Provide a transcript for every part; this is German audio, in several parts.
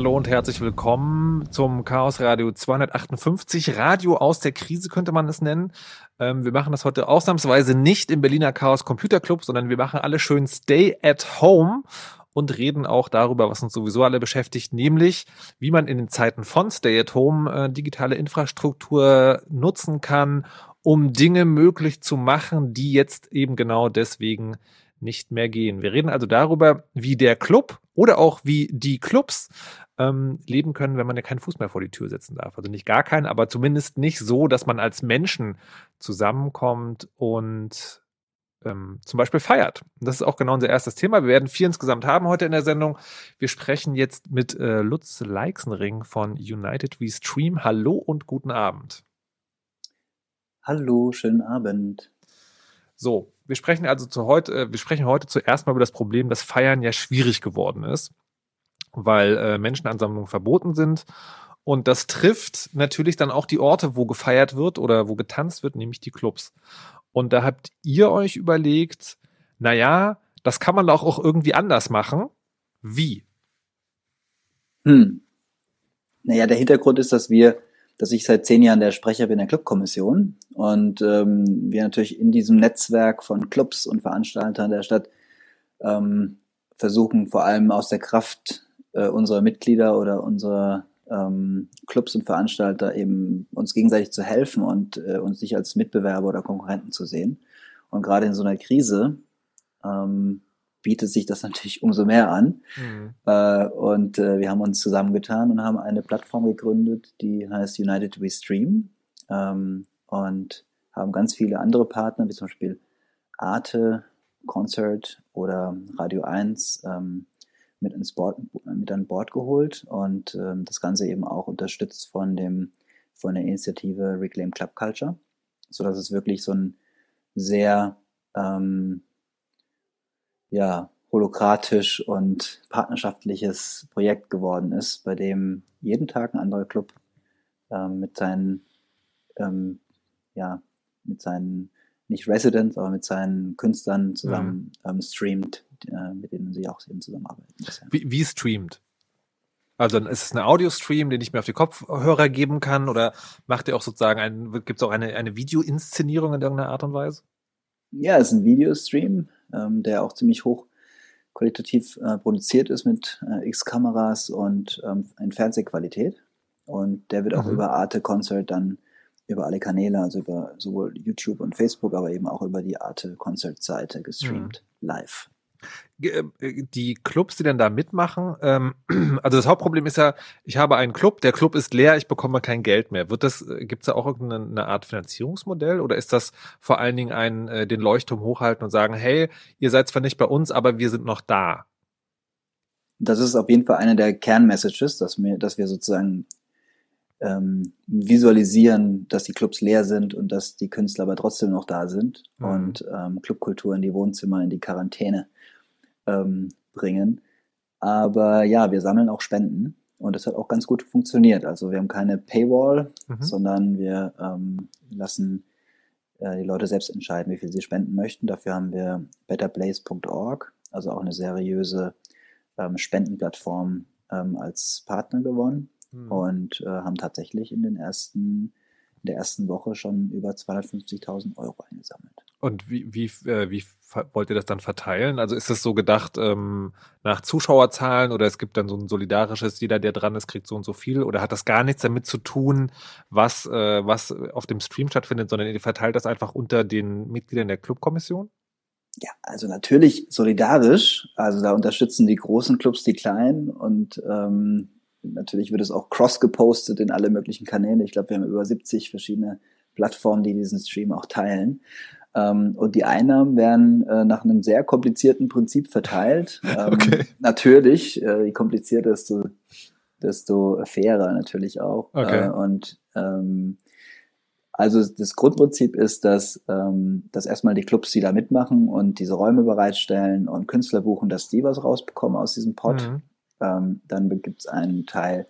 Hallo und herzlich willkommen zum Chaos Radio 258. Radio aus der Krise könnte man es nennen. Ähm, wir machen das heute ausnahmsweise nicht im Berliner Chaos Computer Club, sondern wir machen alle schön Stay at Home und reden auch darüber, was uns sowieso alle beschäftigt, nämlich wie man in den Zeiten von Stay at Home äh, digitale Infrastruktur nutzen kann, um Dinge möglich zu machen, die jetzt eben genau deswegen nicht mehr gehen. Wir reden also darüber, wie der Club oder auch wie die Clubs ähm, leben können, wenn man ja keinen Fuß mehr vor die Tür setzen darf. Also nicht gar keinen, aber zumindest nicht so, dass man als Menschen zusammenkommt und ähm, zum Beispiel feiert. Das ist auch genau unser erstes Thema. Wir werden vier insgesamt haben heute in der Sendung. Wir sprechen jetzt mit äh, Lutz Leixenring von United We Stream. Hallo und guten Abend. Hallo, schönen Abend. So, wir sprechen also zu heute, äh, wir sprechen heute zuerst mal über das Problem, dass Feiern ja schwierig geworden ist, weil äh, Menschenansammlungen verboten sind. Und das trifft natürlich dann auch die Orte, wo gefeiert wird oder wo getanzt wird, nämlich die Clubs. Und da habt ihr euch überlegt, naja, das kann man doch auch irgendwie anders machen. Wie? Hm. Naja, der Hintergrund ist, dass wir dass ich seit zehn Jahren der Sprecher bin der Clubkommission und ähm, wir natürlich in diesem Netzwerk von Clubs und Veranstaltern der Stadt ähm, versuchen, vor allem aus der Kraft äh, unserer Mitglieder oder unserer ähm, Clubs und Veranstalter eben uns gegenseitig zu helfen und äh, uns nicht als Mitbewerber oder Konkurrenten zu sehen. Und gerade in so einer Krise ähm, bietet sich das natürlich umso mehr an. Mhm. Äh, und äh, wir haben uns zusammengetan und haben eine Plattform gegründet, die heißt United We Stream ähm, und haben ganz viele andere Partner, wie zum Beispiel Arte, Concert oder Radio 1 ähm, mit, ins Board, mit an Bord geholt und ähm, das Ganze eben auch unterstützt von, dem, von der Initiative Reclaim Club Culture, sodass es wirklich so ein sehr ähm, ja, holokratisch und partnerschaftliches Projekt geworden ist, bei dem jeden Tag ein anderer Club ähm, mit seinen, ähm, ja, mit seinen, nicht Residents, aber mit seinen Künstlern zusammen mhm. ähm, streamt, äh, mit denen sie auch eben zusammenarbeiten. Wie, wie streamt? Also dann ist es ein Audio-Stream, den ich mir auf die Kopfhörer geben kann oder macht ihr auch sozusagen ein, gibt es auch eine, eine Video-Inszenierung in irgendeiner Art und Weise? Ja, es ist ein Videostream ähm, der auch ziemlich hoch qualitativ äh, produziert ist mit äh, X-Kameras und ähm, in Fernsehqualität. Und der wird auch mhm. über Arte Concert dann über alle Kanäle, also über sowohl YouTube und Facebook, aber eben auch über die Arte Concert Seite gestreamt, mhm. live. Äh, die Clubs, die dann da mitmachen, ähm, also das Hauptproblem ist ja, ich habe einen Club, der Club ist leer, ich bekomme kein Geld mehr. Wird das, äh, gibt es da auch irgendeine Art Finanzierungsmodell oder ist das vor allen Dingen ein, äh, den Leuchtturm hochhalten und sagen, hey, ihr seid zwar nicht bei uns, aber wir sind noch da? Das ist auf jeden Fall eine der Kernmessages, dass wir, dass wir sozusagen ähm, visualisieren, dass die Clubs leer sind und dass die Künstler aber trotzdem noch da sind mhm. und ähm, Clubkultur in die Wohnzimmer, in die Quarantäne ähm, bringen. Aber ja, wir sammeln auch Spenden und das hat auch ganz gut funktioniert. Also wir haben keine Paywall, mhm. sondern wir ähm, lassen äh, die Leute selbst entscheiden, wie viel sie spenden möchten. Dafür haben wir betterplace.org, also auch eine seriöse ähm, Spendenplattform ähm, als Partner gewonnen mhm. und äh, haben tatsächlich in den ersten in der ersten Woche schon über 250.000 Euro eingesammelt. Und wie, wie, äh, wie wollt ihr das dann verteilen? Also ist es so gedacht ähm, nach Zuschauerzahlen oder es gibt dann so ein solidarisches, jeder, der dran ist, kriegt so und so viel? Oder hat das gar nichts damit zu tun, was, äh, was auf dem Stream stattfindet, sondern ihr verteilt das einfach unter den Mitgliedern der Clubkommission? Ja, also natürlich solidarisch. Also da unterstützen die großen Clubs die kleinen und ähm, natürlich wird es auch cross gepostet in alle möglichen Kanäle. Ich glaube, wir haben über 70 verschiedene Plattformen, die diesen Stream auch teilen. Ähm, und die Einnahmen werden äh, nach einem sehr komplizierten Prinzip verteilt. Ähm, okay. Natürlich, äh, je komplizierter, desto, desto fairer natürlich auch. Okay. Äh, und ähm, also das Grundprinzip ist, dass, ähm, dass erstmal die Clubs, die da mitmachen und diese Räume bereitstellen und Künstler buchen, dass die was rausbekommen aus diesem Pot. Mhm. Ähm, dann gibt es einen Teil,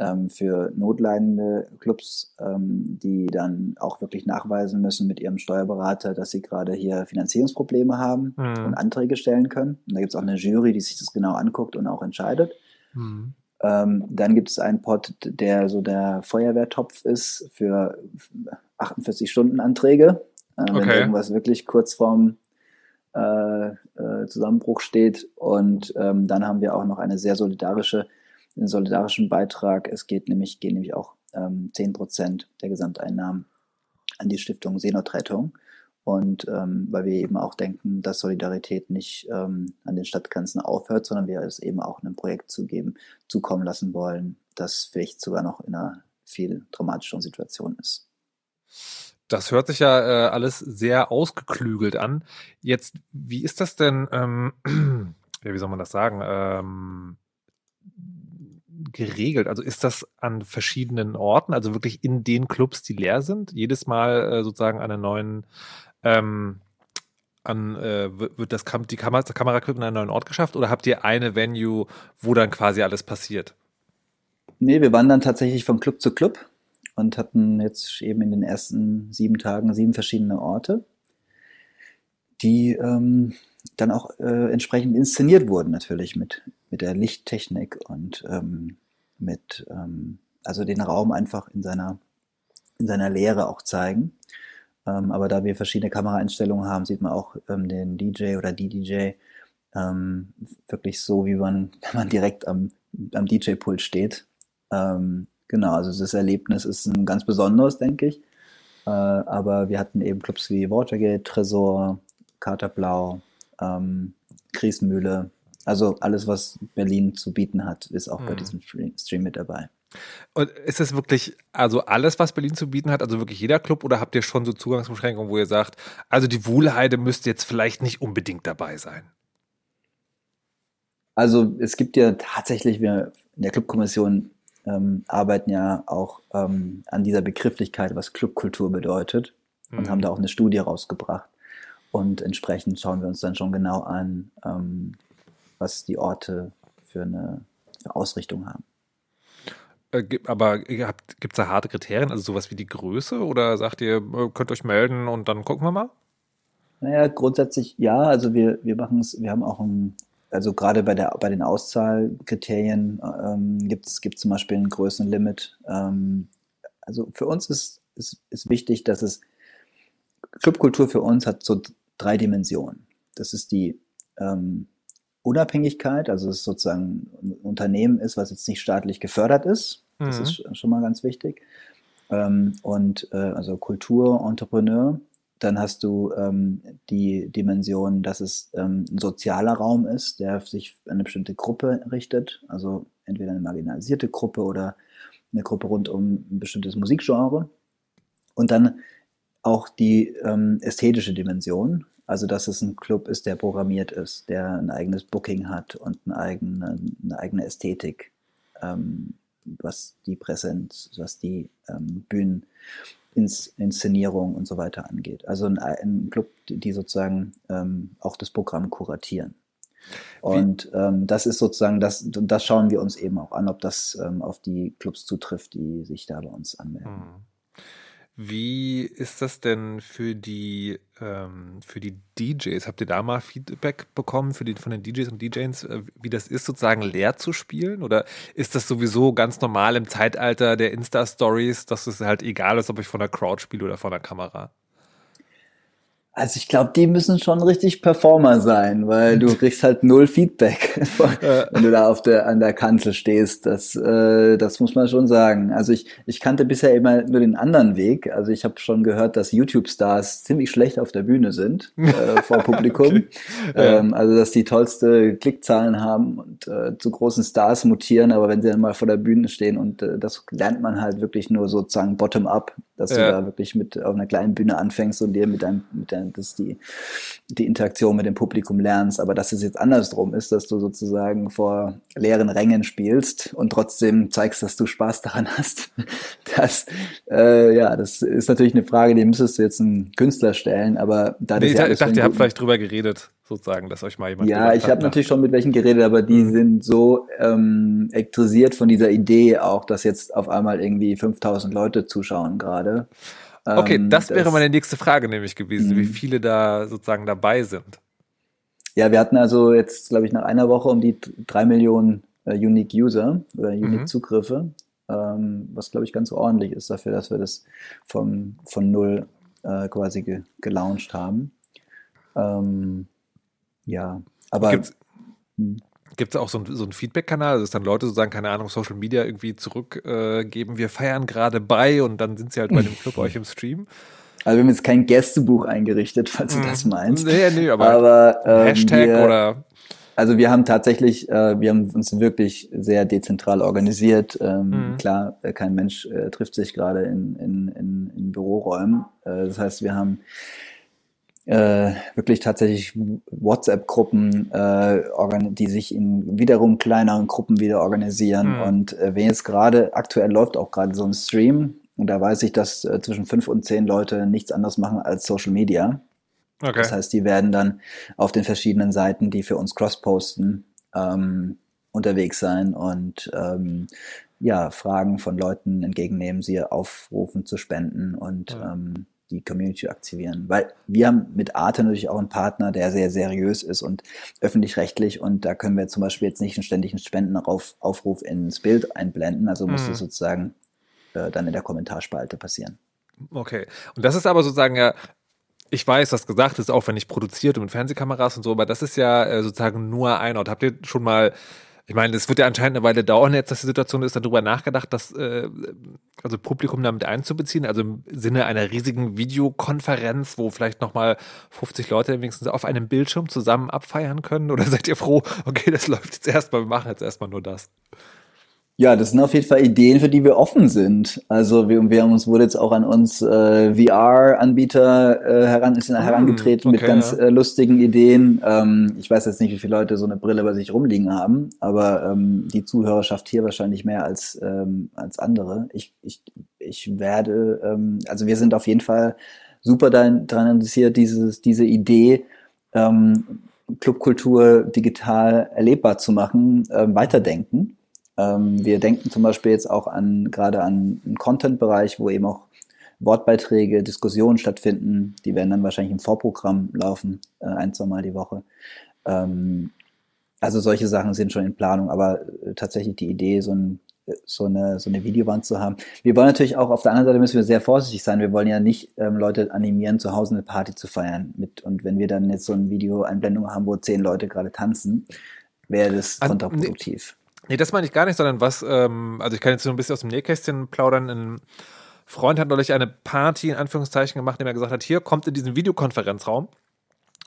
ähm, für notleidende Clubs, ähm, die dann auch wirklich nachweisen müssen mit ihrem Steuerberater, dass sie gerade hier Finanzierungsprobleme haben mhm. und Anträge stellen können. Und da gibt es auch eine Jury, die sich das genau anguckt und auch entscheidet. Mhm. Ähm, dann gibt es einen Pot, der so der Feuerwehrtopf ist für 48 Stunden Anträge. Äh, okay. Wenn irgendwas wirklich kurz vorm äh, äh, Zusammenbruch steht. Und ähm, dann haben wir auch noch eine sehr solidarische, einen solidarischen Beitrag. Es geht nämlich, gehen nämlich auch ähm, 10 Prozent der Gesamteinnahmen an die Stiftung Seenotrettung. Und ähm, weil wir eben auch denken, dass Solidarität nicht ähm, an den Stadtgrenzen aufhört, sondern wir es eben auch einem Projekt zugeben, zukommen lassen wollen, das vielleicht sogar noch in einer viel dramatischeren Situation ist. Das hört sich ja äh, alles sehr ausgeklügelt an. Jetzt, wie ist das denn, ähm, ja, wie soll man das sagen, ähm, geregelt? Also ist das an verschiedenen Orten, also wirklich in den Clubs, die leer sind, jedes Mal äh, sozusagen an einen neuen ähm, an, äh, wird das Kam die Kamera, das einen neuen Ort geschafft oder habt ihr eine Venue, wo dann quasi alles passiert? Nee, wir wandern tatsächlich von Club zu Club und hatten jetzt eben in den ersten sieben Tagen sieben verschiedene Orte, die ähm, dann auch äh, entsprechend inszeniert wurden, natürlich mit, mit der Lichttechnik und ähm, mit, ähm, also den Raum einfach in seiner, in seiner Leere auch zeigen. Ähm, aber da wir verschiedene Kameraeinstellungen haben, sieht man auch ähm, den DJ oder die DJ ähm, wirklich so, wie man, wenn man direkt am, am DJ-Pult steht. Ähm, genau, also das Erlebnis ist ein ganz besonderes, denke ich. Äh, aber wir hatten eben Clubs wie Watergate, Tresor, Katerblau, ähm, Kriesmühle. Also alles, was Berlin zu bieten hat, ist auch mhm. bei diesem Stream mit dabei. Und ist es wirklich, also alles, was Berlin zu bieten hat, also wirklich jeder Club, oder habt ihr schon so Zugangsbeschränkungen, wo ihr sagt, also die Wuhlheide müsste jetzt vielleicht nicht unbedingt dabei sein? Also es gibt ja tatsächlich, wir in der Clubkommission ähm, arbeiten ja auch ähm, an dieser Begrifflichkeit, was Clubkultur bedeutet und mhm. haben da auch eine Studie rausgebracht. Und entsprechend schauen wir uns dann schon genau an, ähm, was die Orte für eine Ausrichtung haben. Äh, aber gibt es da harte Kriterien, also sowas wie die Größe? Oder sagt ihr, äh, könnt euch melden und dann gucken wir mal? Naja, grundsätzlich ja. Also wir, wir machen es, wir haben auch ein, also gerade bei, der, bei den Auszahlkriterien ähm, gibt es zum Beispiel ein Größenlimit. Ähm, also für uns ist, ist, ist wichtig, dass es Clubkultur für uns hat so drei Dimensionen. Das ist die ähm, Unabhängigkeit, also es sozusagen ein Unternehmen ist, was jetzt nicht staatlich gefördert ist. Das mhm. ist schon mal ganz wichtig. Ähm, und äh, also Kultur, Entrepreneur. Dann hast du ähm, die Dimension, dass es ähm, ein sozialer Raum ist, der sich an eine bestimmte Gruppe richtet. Also entweder eine marginalisierte Gruppe oder eine Gruppe rund um ein bestimmtes Musikgenre. Und dann auch die ähm, ästhetische Dimension, also, dass es ein Club ist, der programmiert ist, der ein eigenes Booking hat und eine eigene, eine eigene Ästhetik, ähm, was die Präsenz, was die ähm, Bühneninszenierung und so weiter angeht. Also ein, ein Club, die sozusagen ähm, auch das Programm kuratieren. Und ähm, das ist sozusagen, das, das schauen wir uns eben auch an, ob das ähm, auf die Clubs zutrifft, die sich da bei uns anmelden. Mhm. Wie ist das denn für die, ähm, für die DJs? Habt ihr da mal Feedback bekommen für die, von den DJs und DJs, äh, wie das ist, sozusagen leer zu spielen? Oder ist das sowieso ganz normal im Zeitalter der Insta-Stories, dass es halt egal ist, ob ich von der Crowd spiele oder von der Kamera? Also ich glaube, die müssen schon richtig Performer sein, weil du kriegst halt null Feedback, wenn du da auf der an der Kanzel stehst. Das, äh, das muss man schon sagen. Also ich, ich kannte bisher immer nur den anderen Weg. Also ich habe schon gehört, dass YouTube-Stars ziemlich schlecht auf der Bühne sind äh, vor Publikum. Okay. Ähm, also dass die tollste Klickzahlen haben und äh, zu großen Stars mutieren, aber wenn sie dann mal vor der Bühne stehen und äh, das lernt man halt wirklich nur sozusagen bottom-up, dass ja. du da wirklich mit auf einer kleinen Bühne anfängst und dir mit deinem mit deinem dass die, die Interaktion mit dem Publikum lernst, aber dass es jetzt andersrum ist, dass du sozusagen vor leeren Rängen spielst und trotzdem zeigst, dass du Spaß daran hast. Das, äh, ja, das ist natürlich eine Frage, die müsstest du jetzt einem Künstler stellen, aber da nee, ich, ja ich dachte, ihr habt vielleicht drüber geredet sozusagen, dass euch mal jemand Ja, ich habe natürlich schon mit welchen geredet, aber die mhm. sind so ähm, elektrisiert von dieser Idee auch, dass jetzt auf einmal irgendwie 5000 Leute zuschauen gerade. Okay, ähm, das wäre das, meine nächste Frage nämlich gewesen, wie mhm. viele da sozusagen dabei sind. Ja, wir hatten also jetzt, glaube ich, nach einer Woche um die drei Millionen äh, Unique User oder Unique mhm. Zugriffe, ähm, was glaube ich ganz ordentlich ist dafür, dass wir das vom, von null äh, quasi ge gelauncht haben. Ähm, ja, aber. Gibt's, hm. Gibt es auch so, ein, so einen Feedback-Kanal, dass dann Leute sozusagen, keine Ahnung, Social Media irgendwie zurückgeben, äh, wir feiern gerade bei und dann sind sie halt bei dem Club euch im Stream? Also wir haben jetzt kein Gästebuch eingerichtet, falls du das mhm. meinst. Nee, nee, aber, aber ähm, Hashtag wir, oder also wir haben tatsächlich, äh, wir haben uns wirklich sehr dezentral organisiert. Ähm, mhm. Klar, äh, kein Mensch äh, trifft sich gerade in, in, in, in Büroräumen. Äh, das heißt, wir haben äh, wirklich tatsächlich WhatsApp-Gruppen, äh, die sich in wiederum kleineren Gruppen wieder organisieren. Mhm. Und äh, wenn jetzt gerade, aktuell läuft auch gerade so ein Stream, und da weiß ich, dass äh, zwischen fünf und zehn Leute nichts anderes machen als Social Media. Okay. Das heißt, die werden dann auf den verschiedenen Seiten, die für uns cross-posten, ähm, unterwegs sein und ähm, ja, Fragen von Leuten entgegennehmen, sie aufrufen zu spenden und ja. ähm, die Community aktivieren. Weil wir haben mit Arte natürlich auch einen Partner, der sehr seriös ist und öffentlich-rechtlich und da können wir zum Beispiel jetzt nicht einen ständigen Spendenaufruf ins Bild einblenden, also muss mhm. es sozusagen äh, dann in der Kommentarspalte passieren. Okay. Und das ist aber sozusagen ja ich weiß, das gesagt ist auch wenn ich produziert und mit Fernsehkameras und so, aber das ist ja äh, sozusagen nur ein Ort. Habt ihr schon mal, ich meine, es wird ja anscheinend eine Weile dauern jetzt, dass die Situation ist, darüber nachgedacht, dass äh, also Publikum damit einzubeziehen, also im Sinne einer riesigen Videokonferenz, wo vielleicht nochmal 50 Leute wenigstens auf einem Bildschirm zusammen abfeiern können? Oder seid ihr froh, okay, das läuft jetzt erstmal, wir machen jetzt erstmal nur das? Ja, das sind auf jeden Fall Ideen, für die wir offen sind. Also wir, wir haben uns wurde jetzt auch an uns äh, VR-Anbieter äh, heran, ist ah, herangetreten okay, mit ganz ja. äh, lustigen Ideen. Ähm, ich weiß jetzt nicht, wie viele Leute so eine Brille bei sich rumliegen haben, aber ähm, die Zuhörerschaft hier wahrscheinlich mehr als ähm, als andere. Ich ich ich werde, ähm, also wir sind auf jeden Fall super daran interessiert, dieses diese Idee ähm, Clubkultur digital erlebbar zu machen, äh, weiterdenken ähm, wir denken zum Beispiel jetzt auch an gerade an einen Content-Bereich, wo eben auch Wortbeiträge, Diskussionen stattfinden. Die werden dann wahrscheinlich im Vorprogramm laufen, äh, ein, zwei Mal die Woche. Ähm, also solche Sachen sind schon in Planung, aber äh, tatsächlich die Idee, so, ein, so, eine, so eine Videowand zu haben. Wir wollen natürlich auch, auf der anderen Seite müssen wir sehr vorsichtig sein. Wir wollen ja nicht ähm, Leute animieren, zu Hause eine Party zu feiern. Mit, und wenn wir dann jetzt so ein Video-Einblendung haben, wo zehn Leute gerade tanzen, wäre das kontraproduktiv. Nee, das meine ich gar nicht, sondern was, ähm, also ich kann jetzt so ein bisschen aus dem Nähkästchen plaudern. Ein Freund hat neulich eine Party in Anführungszeichen gemacht, indem er gesagt hat, hier kommt in diesen Videokonferenzraum.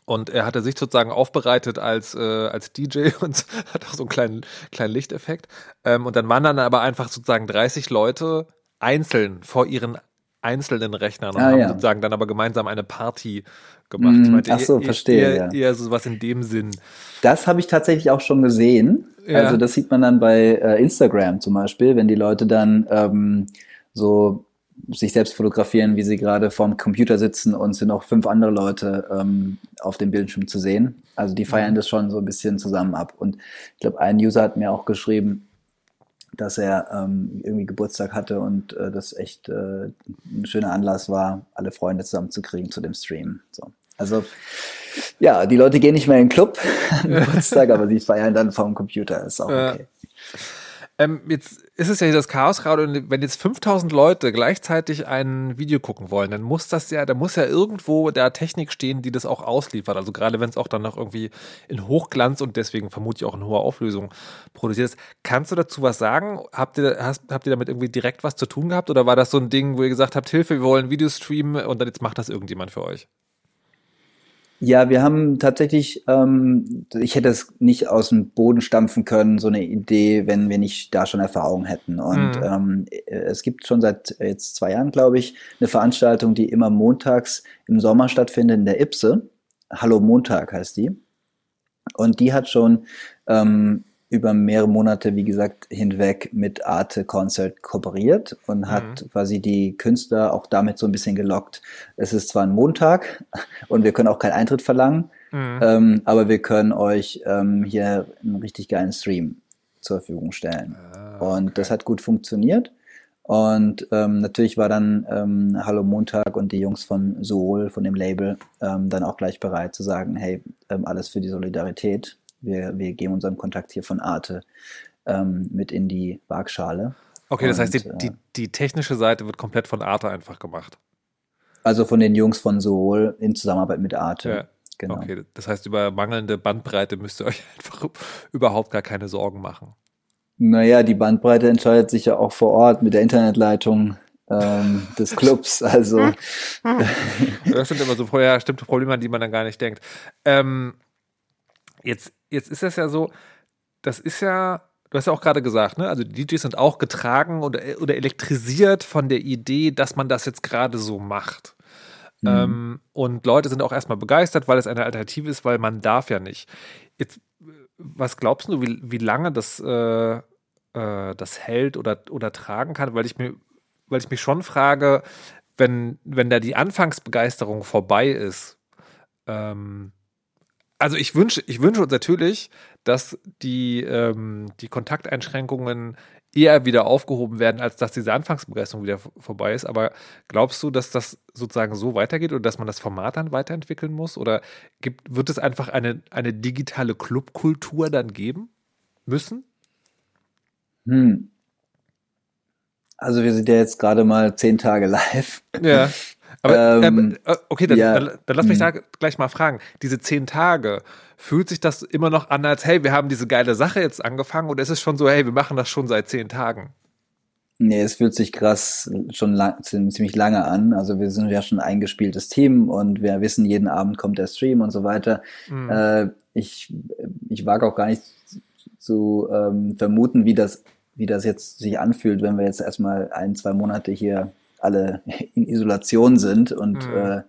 Und er hatte sich sozusagen aufbereitet als, äh, als DJ und hat auch so einen kleinen, kleinen Lichteffekt. Ähm, und dann waren dann aber einfach sozusagen 30 Leute einzeln vor ihren einzelnen Rechnern und ah, haben ja. sozusagen dann aber gemeinsam eine Party gemacht. Mm, meinte, ach so, eher, verstehe. Eher, ja. eher so was in dem Sinn. Das habe ich tatsächlich auch schon gesehen. Ja. Also das sieht man dann bei äh, Instagram zum Beispiel, wenn die Leute dann ähm, so sich selbst fotografieren, wie sie gerade vorm Computer sitzen und sind noch fünf andere Leute ähm, auf dem Bildschirm zu sehen. Also die feiern mhm. das schon so ein bisschen zusammen ab. Und ich glaube, ein User hat mir auch geschrieben, dass er ähm, irgendwie Geburtstag hatte und äh, das echt äh, ein schöner Anlass war, alle Freunde zusammenzukriegen zu dem Stream. So. Also ja, die Leute gehen nicht mehr in den Club am Geburtstag, aber sie feiern dann vom Computer. Ist auch okay. Ähm, jetzt ist es ja hier das Chaosradio und wenn jetzt 5000 Leute gleichzeitig ein Video gucken wollen, dann muss das ja, da muss ja irgendwo da Technik stehen, die das auch ausliefert. Also gerade wenn es auch dann noch irgendwie in Hochglanz und deswegen vermutlich auch in hoher Auflösung produziert ist. Kannst du dazu was sagen? Habt ihr, hast, habt ihr damit irgendwie direkt was zu tun gehabt oder war das so ein Ding, wo ihr gesagt habt, Hilfe, wir wollen Videos streamen und dann jetzt macht das irgendjemand für euch? Ja, wir haben tatsächlich, ähm, ich hätte es nicht aus dem Boden stampfen können, so eine Idee, wenn wir nicht da schon Erfahrung hätten. Und mhm. ähm, es gibt schon seit jetzt zwei Jahren, glaube ich, eine Veranstaltung, die immer montags im Sommer stattfindet in der Ipse. Hallo Montag heißt die. Und die hat schon ähm, über mehrere Monate, wie gesagt, hinweg mit Arte Concert kooperiert und mhm. hat quasi die Künstler auch damit so ein bisschen gelockt. Es ist zwar ein Montag und wir können auch keinen Eintritt verlangen, mhm. ähm, aber wir können euch ähm, hier einen richtig geilen Stream zur Verfügung stellen. Ah, okay. Und das hat gut funktioniert. Und ähm, natürlich war dann ähm, Hallo Montag und die Jungs von Soul, von dem Label, ähm, dann auch gleich bereit zu sagen, hey, ähm, alles für die Solidarität wir, wir geben unseren Kontakt hier von Arte ähm, mit in die Waagschale. Okay, das heißt, die, die, äh, die technische Seite wird komplett von Arte einfach gemacht. Also von den Jungs von Soul in Zusammenarbeit mit Arte. Ja. Genau. Okay, das heißt, über mangelnde Bandbreite müsst ihr euch einfach überhaupt gar keine Sorgen machen. Naja, die Bandbreite entscheidet sich ja auch vor Ort mit der Internetleitung ähm, des Clubs. Also das sind immer so vorher bestimmte Probleme, an die man dann gar nicht denkt. Ähm, jetzt, jetzt ist das ja so, das ist ja, du hast ja auch gerade gesagt, ne? Also die DJs sind auch getragen oder, oder elektrisiert von der Idee, dass man das jetzt gerade so macht. Mhm. Ähm, und Leute sind auch erstmal begeistert, weil es eine Alternative ist, weil man darf ja nicht. Jetzt, was glaubst du, wie, wie lange das, äh, äh, das hält oder, oder tragen kann? Weil ich mir, weil ich mich schon frage, wenn, wenn da die Anfangsbegeisterung vorbei ist, ähm, also ich wünsche, ich wünsche uns natürlich, dass die, ähm, die Kontakteinschränkungen eher wieder aufgehoben werden, als dass diese Anfangsbegeisterung wieder vorbei ist. Aber glaubst du, dass das sozusagen so weitergeht oder dass man das Format dann weiterentwickeln muss? Oder gibt, wird es einfach eine, eine digitale Clubkultur dann geben müssen? Hm. Also wir sind ja jetzt gerade mal zehn Tage live. Ja. Aber ähm, äh, okay, dann, ja. dann, dann, lass mich hm. da gleich mal fragen. Diese zehn Tage, fühlt sich das immer noch an, als hey, wir haben diese geile Sache jetzt angefangen oder ist es schon so, hey, wir machen das schon seit zehn Tagen? Nee, es fühlt sich krass schon lang, ziemlich lange an. Also wir sind ja schon ein eingespieltes Team und wir wissen, jeden Abend kommt der Stream und so weiter. Mhm. Äh, ich, ich wage auch gar nicht zu ähm, vermuten, wie das, wie das jetzt sich anfühlt, wenn wir jetzt erstmal ein, zwei Monate hier alle in Isolation sind und mhm. äh,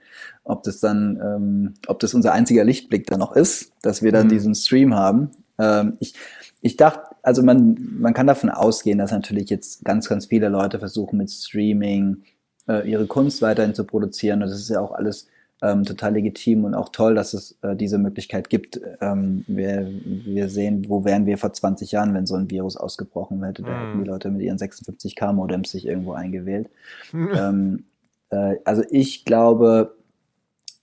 ob das dann, ähm, ob das unser einziger Lichtblick dann noch ist, dass wir dann mhm. diesen Stream haben. Ähm, ich, ich dachte, also man, man kann davon ausgehen, dass natürlich jetzt ganz, ganz viele Leute versuchen mit Streaming äh, ihre Kunst weiterhin zu produzieren. Und das ist ja auch alles ähm, total legitim und auch toll, dass es äh, diese Möglichkeit gibt. Ähm, wir, wir sehen, wo wären wir vor 20 Jahren, wenn so ein Virus ausgebrochen hätte. Da hätten die mhm. Leute mit ihren 56K-Modems sich irgendwo eingewählt. ähm, äh, also ich glaube,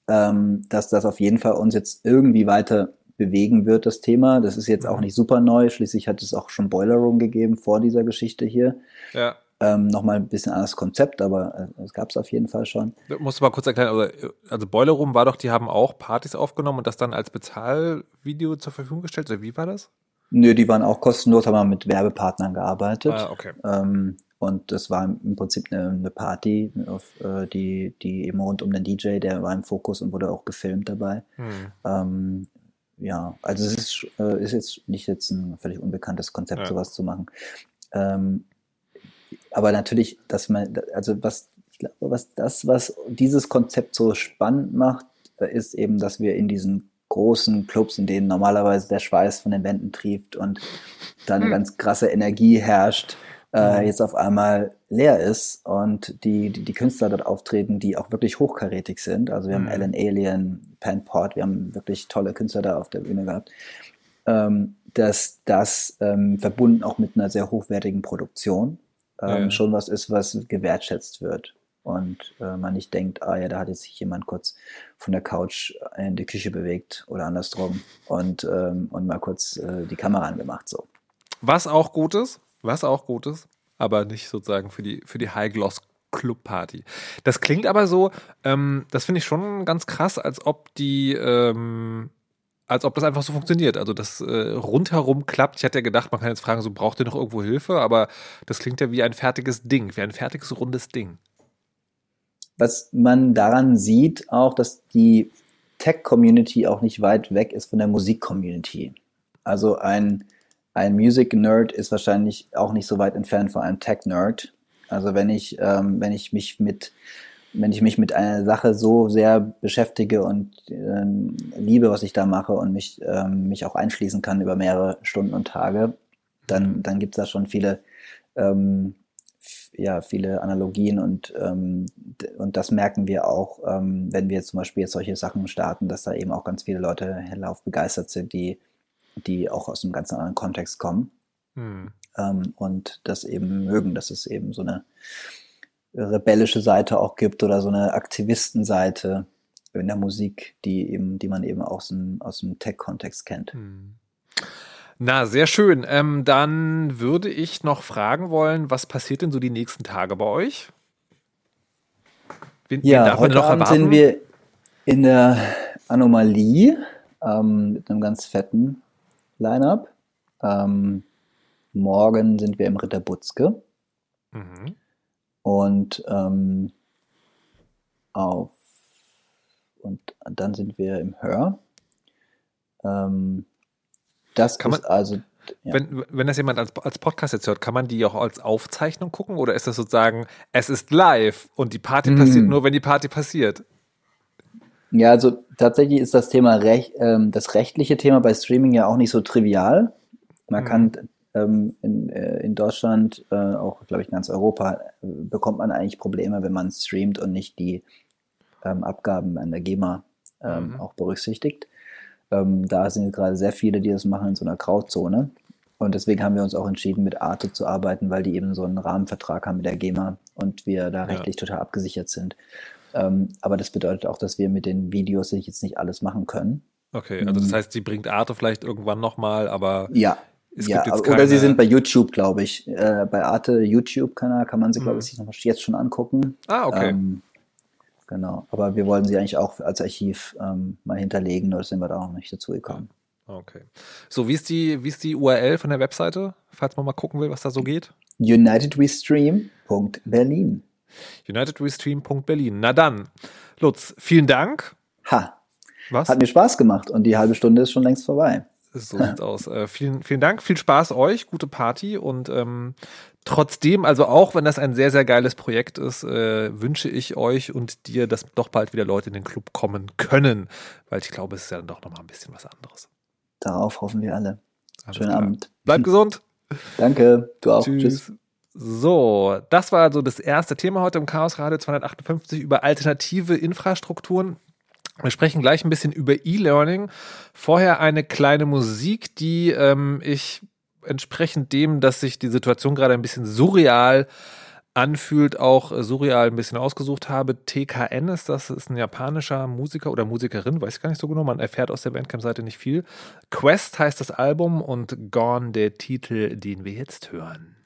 ähm, dass das auf jeden Fall uns jetzt irgendwie weiter bewegen wird, das Thema. Das ist jetzt auch mhm. nicht super neu. Schließlich hat es auch schon Boiler Room gegeben vor dieser Geschichte hier. Ja. Ähm, Nochmal ein bisschen anderes Konzept, aber äh, es gab es auf jeden Fall schon. Du musst du mal kurz erklären, also, also Boiler Room war doch, die haben auch Partys aufgenommen und das dann als Bezahlvideo zur Verfügung gestellt, oder wie war das? Nö, die waren auch kostenlos, haben wir mit Werbepartnern gearbeitet. Ah, okay. Ähm, und das war im Prinzip eine, eine Party, auf, äh, die, die eben rund um den DJ, der war im Fokus und wurde auch gefilmt dabei. Hm. Ähm, ja, also es ist, äh, ist jetzt nicht jetzt ein völlig unbekanntes Konzept, ja. sowas zu machen. Ähm, aber natürlich, dass man, also was, ich glaube, was das, was dieses Konzept so spannend macht, äh, ist eben, dass wir in diesen großen Clubs, in denen normalerweise der Schweiß von den Wänden trieft und da eine hm. ganz krasse Energie herrscht, äh, mhm. jetzt auf einmal leer ist und die, die, die, Künstler dort auftreten, die auch wirklich hochkarätig sind. Also wir haben mhm. Alan Alien, Pan Port, wir haben wirklich tolle Künstler da auf der Bühne gehabt. Ähm, dass das ähm, verbunden auch mit einer sehr hochwertigen Produktion ähm, ja. schon was ist, was gewertschätzt wird. Und äh, man nicht denkt, ah ja, da hat jetzt sich jemand kurz von der Couch in die Küche bewegt oder andersrum und, ähm, und mal kurz äh, die Kamera angemacht. So. Was auch gut ist, was auch gut ist, aber nicht sozusagen für die, für die High-Gloss Club Party. Das klingt aber so, ähm, das finde ich schon ganz krass, als ob die, ähm, als ob das einfach so funktioniert. Also das äh, rundherum klappt. Ich hatte ja gedacht, man kann jetzt fragen, so braucht ihr noch irgendwo Hilfe, aber das klingt ja wie ein fertiges Ding, wie ein fertiges rundes Ding. Was man daran sieht, auch, dass die Tech-Community auch nicht weit weg ist von der Musik-Community. Also ein, ein Music-Nerd ist wahrscheinlich auch nicht so weit entfernt von einem Tech-Nerd. Also wenn ich, ähm, wenn ich mich mit wenn ich mich mit einer Sache so sehr beschäftige und äh, liebe, was ich da mache und mich, ähm, mich auch einschließen kann über mehrere Stunden und Tage, dann, mhm. dann gibt es da schon viele, ähm, ja, viele Analogien und, ähm, und das merken wir auch, ähm, wenn wir zum Beispiel jetzt solche Sachen starten, dass da eben auch ganz viele Leute hellauf begeistert sind, die, die auch aus einem ganz anderen Kontext kommen mhm. ähm, und das eben mögen, dass es eben so eine rebellische Seite auch gibt oder so eine Aktivistenseite in der Musik, die eben, die man eben aus dem, aus dem Tech-Kontext kennt. Hm. Na, sehr schön. Ähm, dann würde ich noch fragen wollen, was passiert denn so die nächsten Tage bei euch? Wen, ja, wen heute Abend erwarten? sind wir in der Anomalie ähm, mit einem ganz fetten Line-Up. Ähm, morgen sind wir im Ritter Butzke. Mhm. Und ähm, auf und dann sind wir im Hör. Ähm, das kann man, also. Ja. Wenn, wenn das jemand als, als Podcast jetzt hört, kann man die auch als Aufzeichnung gucken oder ist das sozusagen, es ist live und die Party mm. passiert nur, wenn die Party passiert? Ja, also tatsächlich ist das Thema Recht, ähm, das rechtliche Thema bei Streaming ja auch nicht so trivial. Man mm. kann ähm, in, äh, in Deutschland, äh, auch glaube ich in ganz Europa, äh, bekommt man eigentlich Probleme, wenn man streamt und nicht die ähm, Abgaben an der GEMA ähm, mhm. auch berücksichtigt. Ähm, da sind gerade sehr viele, die das machen in so einer Grauzone. Und deswegen haben wir uns auch entschieden, mit Arte zu arbeiten, weil die eben so einen Rahmenvertrag haben mit der GEMA und wir da rechtlich ja. total abgesichert sind. Ähm, aber das bedeutet auch, dass wir mit den Videos jetzt nicht alles machen können. Okay, also das mhm. heißt, sie bringt Arte vielleicht irgendwann nochmal, aber ja, es ja, oder sie sind bei YouTube, glaube ich. Äh, bei Arte YouTube-Kanal kann man sie, glaube mhm. ich, sich noch jetzt schon angucken. Ah, okay. Ähm, Genau. Aber wir wollen sie eigentlich auch als Archiv ähm, mal hinterlegen, nur sind wir da noch nicht dazu gekommen. Okay. So, wie ist die, wie ist die URL von der Webseite, falls man mal gucken will, was da so geht? UnitedWeStream.berlin. UnitedWeStream.berlin. Na dann, Lutz, vielen Dank. Ha. Was? Hat mir Spaß gemacht und die halbe Stunde ist schon längst vorbei. So sieht's aus. Äh, vielen, vielen Dank, viel Spaß euch, gute Party und ähm, trotzdem, also auch wenn das ein sehr, sehr geiles Projekt ist, äh, wünsche ich euch und dir, dass doch bald wieder Leute in den Club kommen können, weil ich glaube, es ist ja dann doch nochmal ein bisschen was anderes. Darauf hoffen wir alle. Alles Schönen klar. Abend. Bleib gesund. Danke, du auch. Tschüss. Tschüss. So, das war also das erste Thema heute im Chaos Radio 258 über alternative Infrastrukturen. Wir sprechen gleich ein bisschen über E-Learning. Vorher eine kleine Musik, die ähm, ich entsprechend dem, dass sich die Situation gerade ein bisschen surreal anfühlt, auch äh, surreal ein bisschen ausgesucht habe. TKN ist das, ist ein japanischer Musiker oder Musikerin, weiß ich gar nicht so genau, man erfährt aus der Bandcamp-Seite nicht viel. Quest heißt das Album und Gone der Titel, den wir jetzt hören.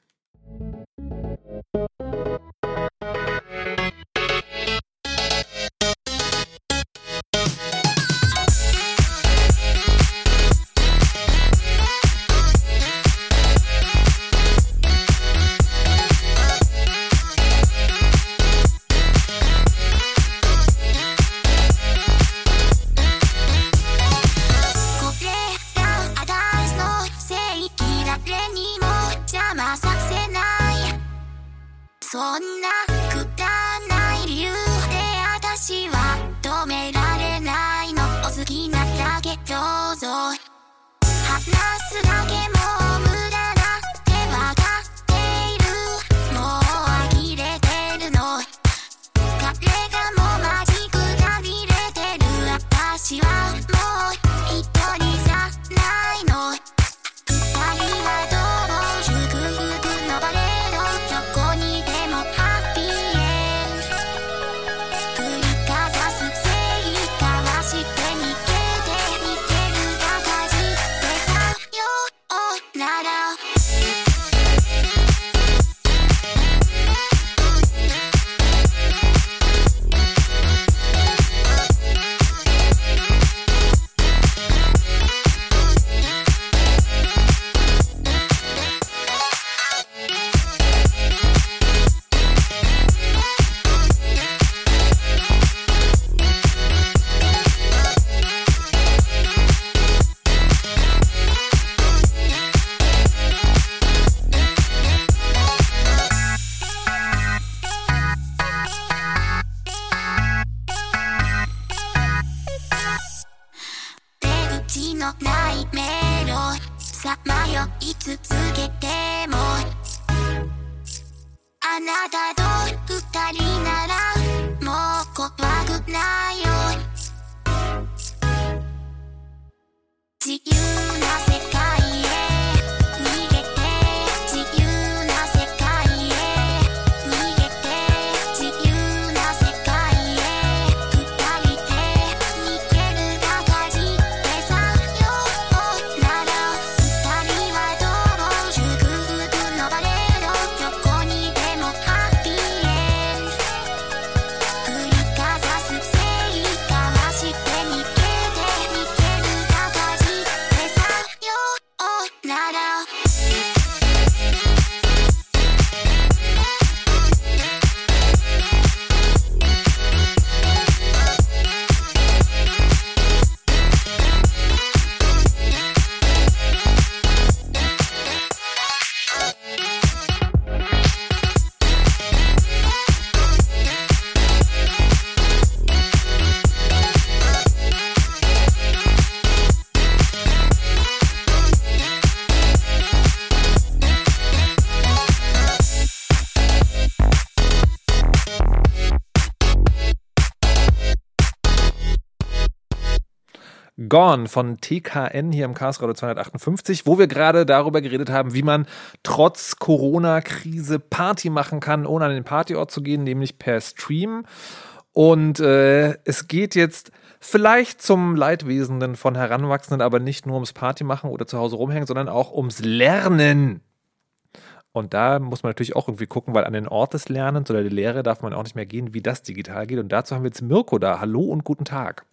つなも Now Gone von TKN hier im Radio 258, wo wir gerade darüber geredet haben, wie man trotz Corona-Krise Party machen kann, ohne an den Partyort zu gehen, nämlich per Stream. Und äh, es geht jetzt vielleicht zum Leidwesenden von Heranwachsenden, aber nicht nur ums Party machen oder zu Hause rumhängen, sondern auch ums Lernen. Und da muss man natürlich auch irgendwie gucken, weil an den Ort des Lernens oder der Lehre darf man auch nicht mehr gehen, wie das digital geht. Und dazu haben wir jetzt Mirko da. Hallo und guten Tag.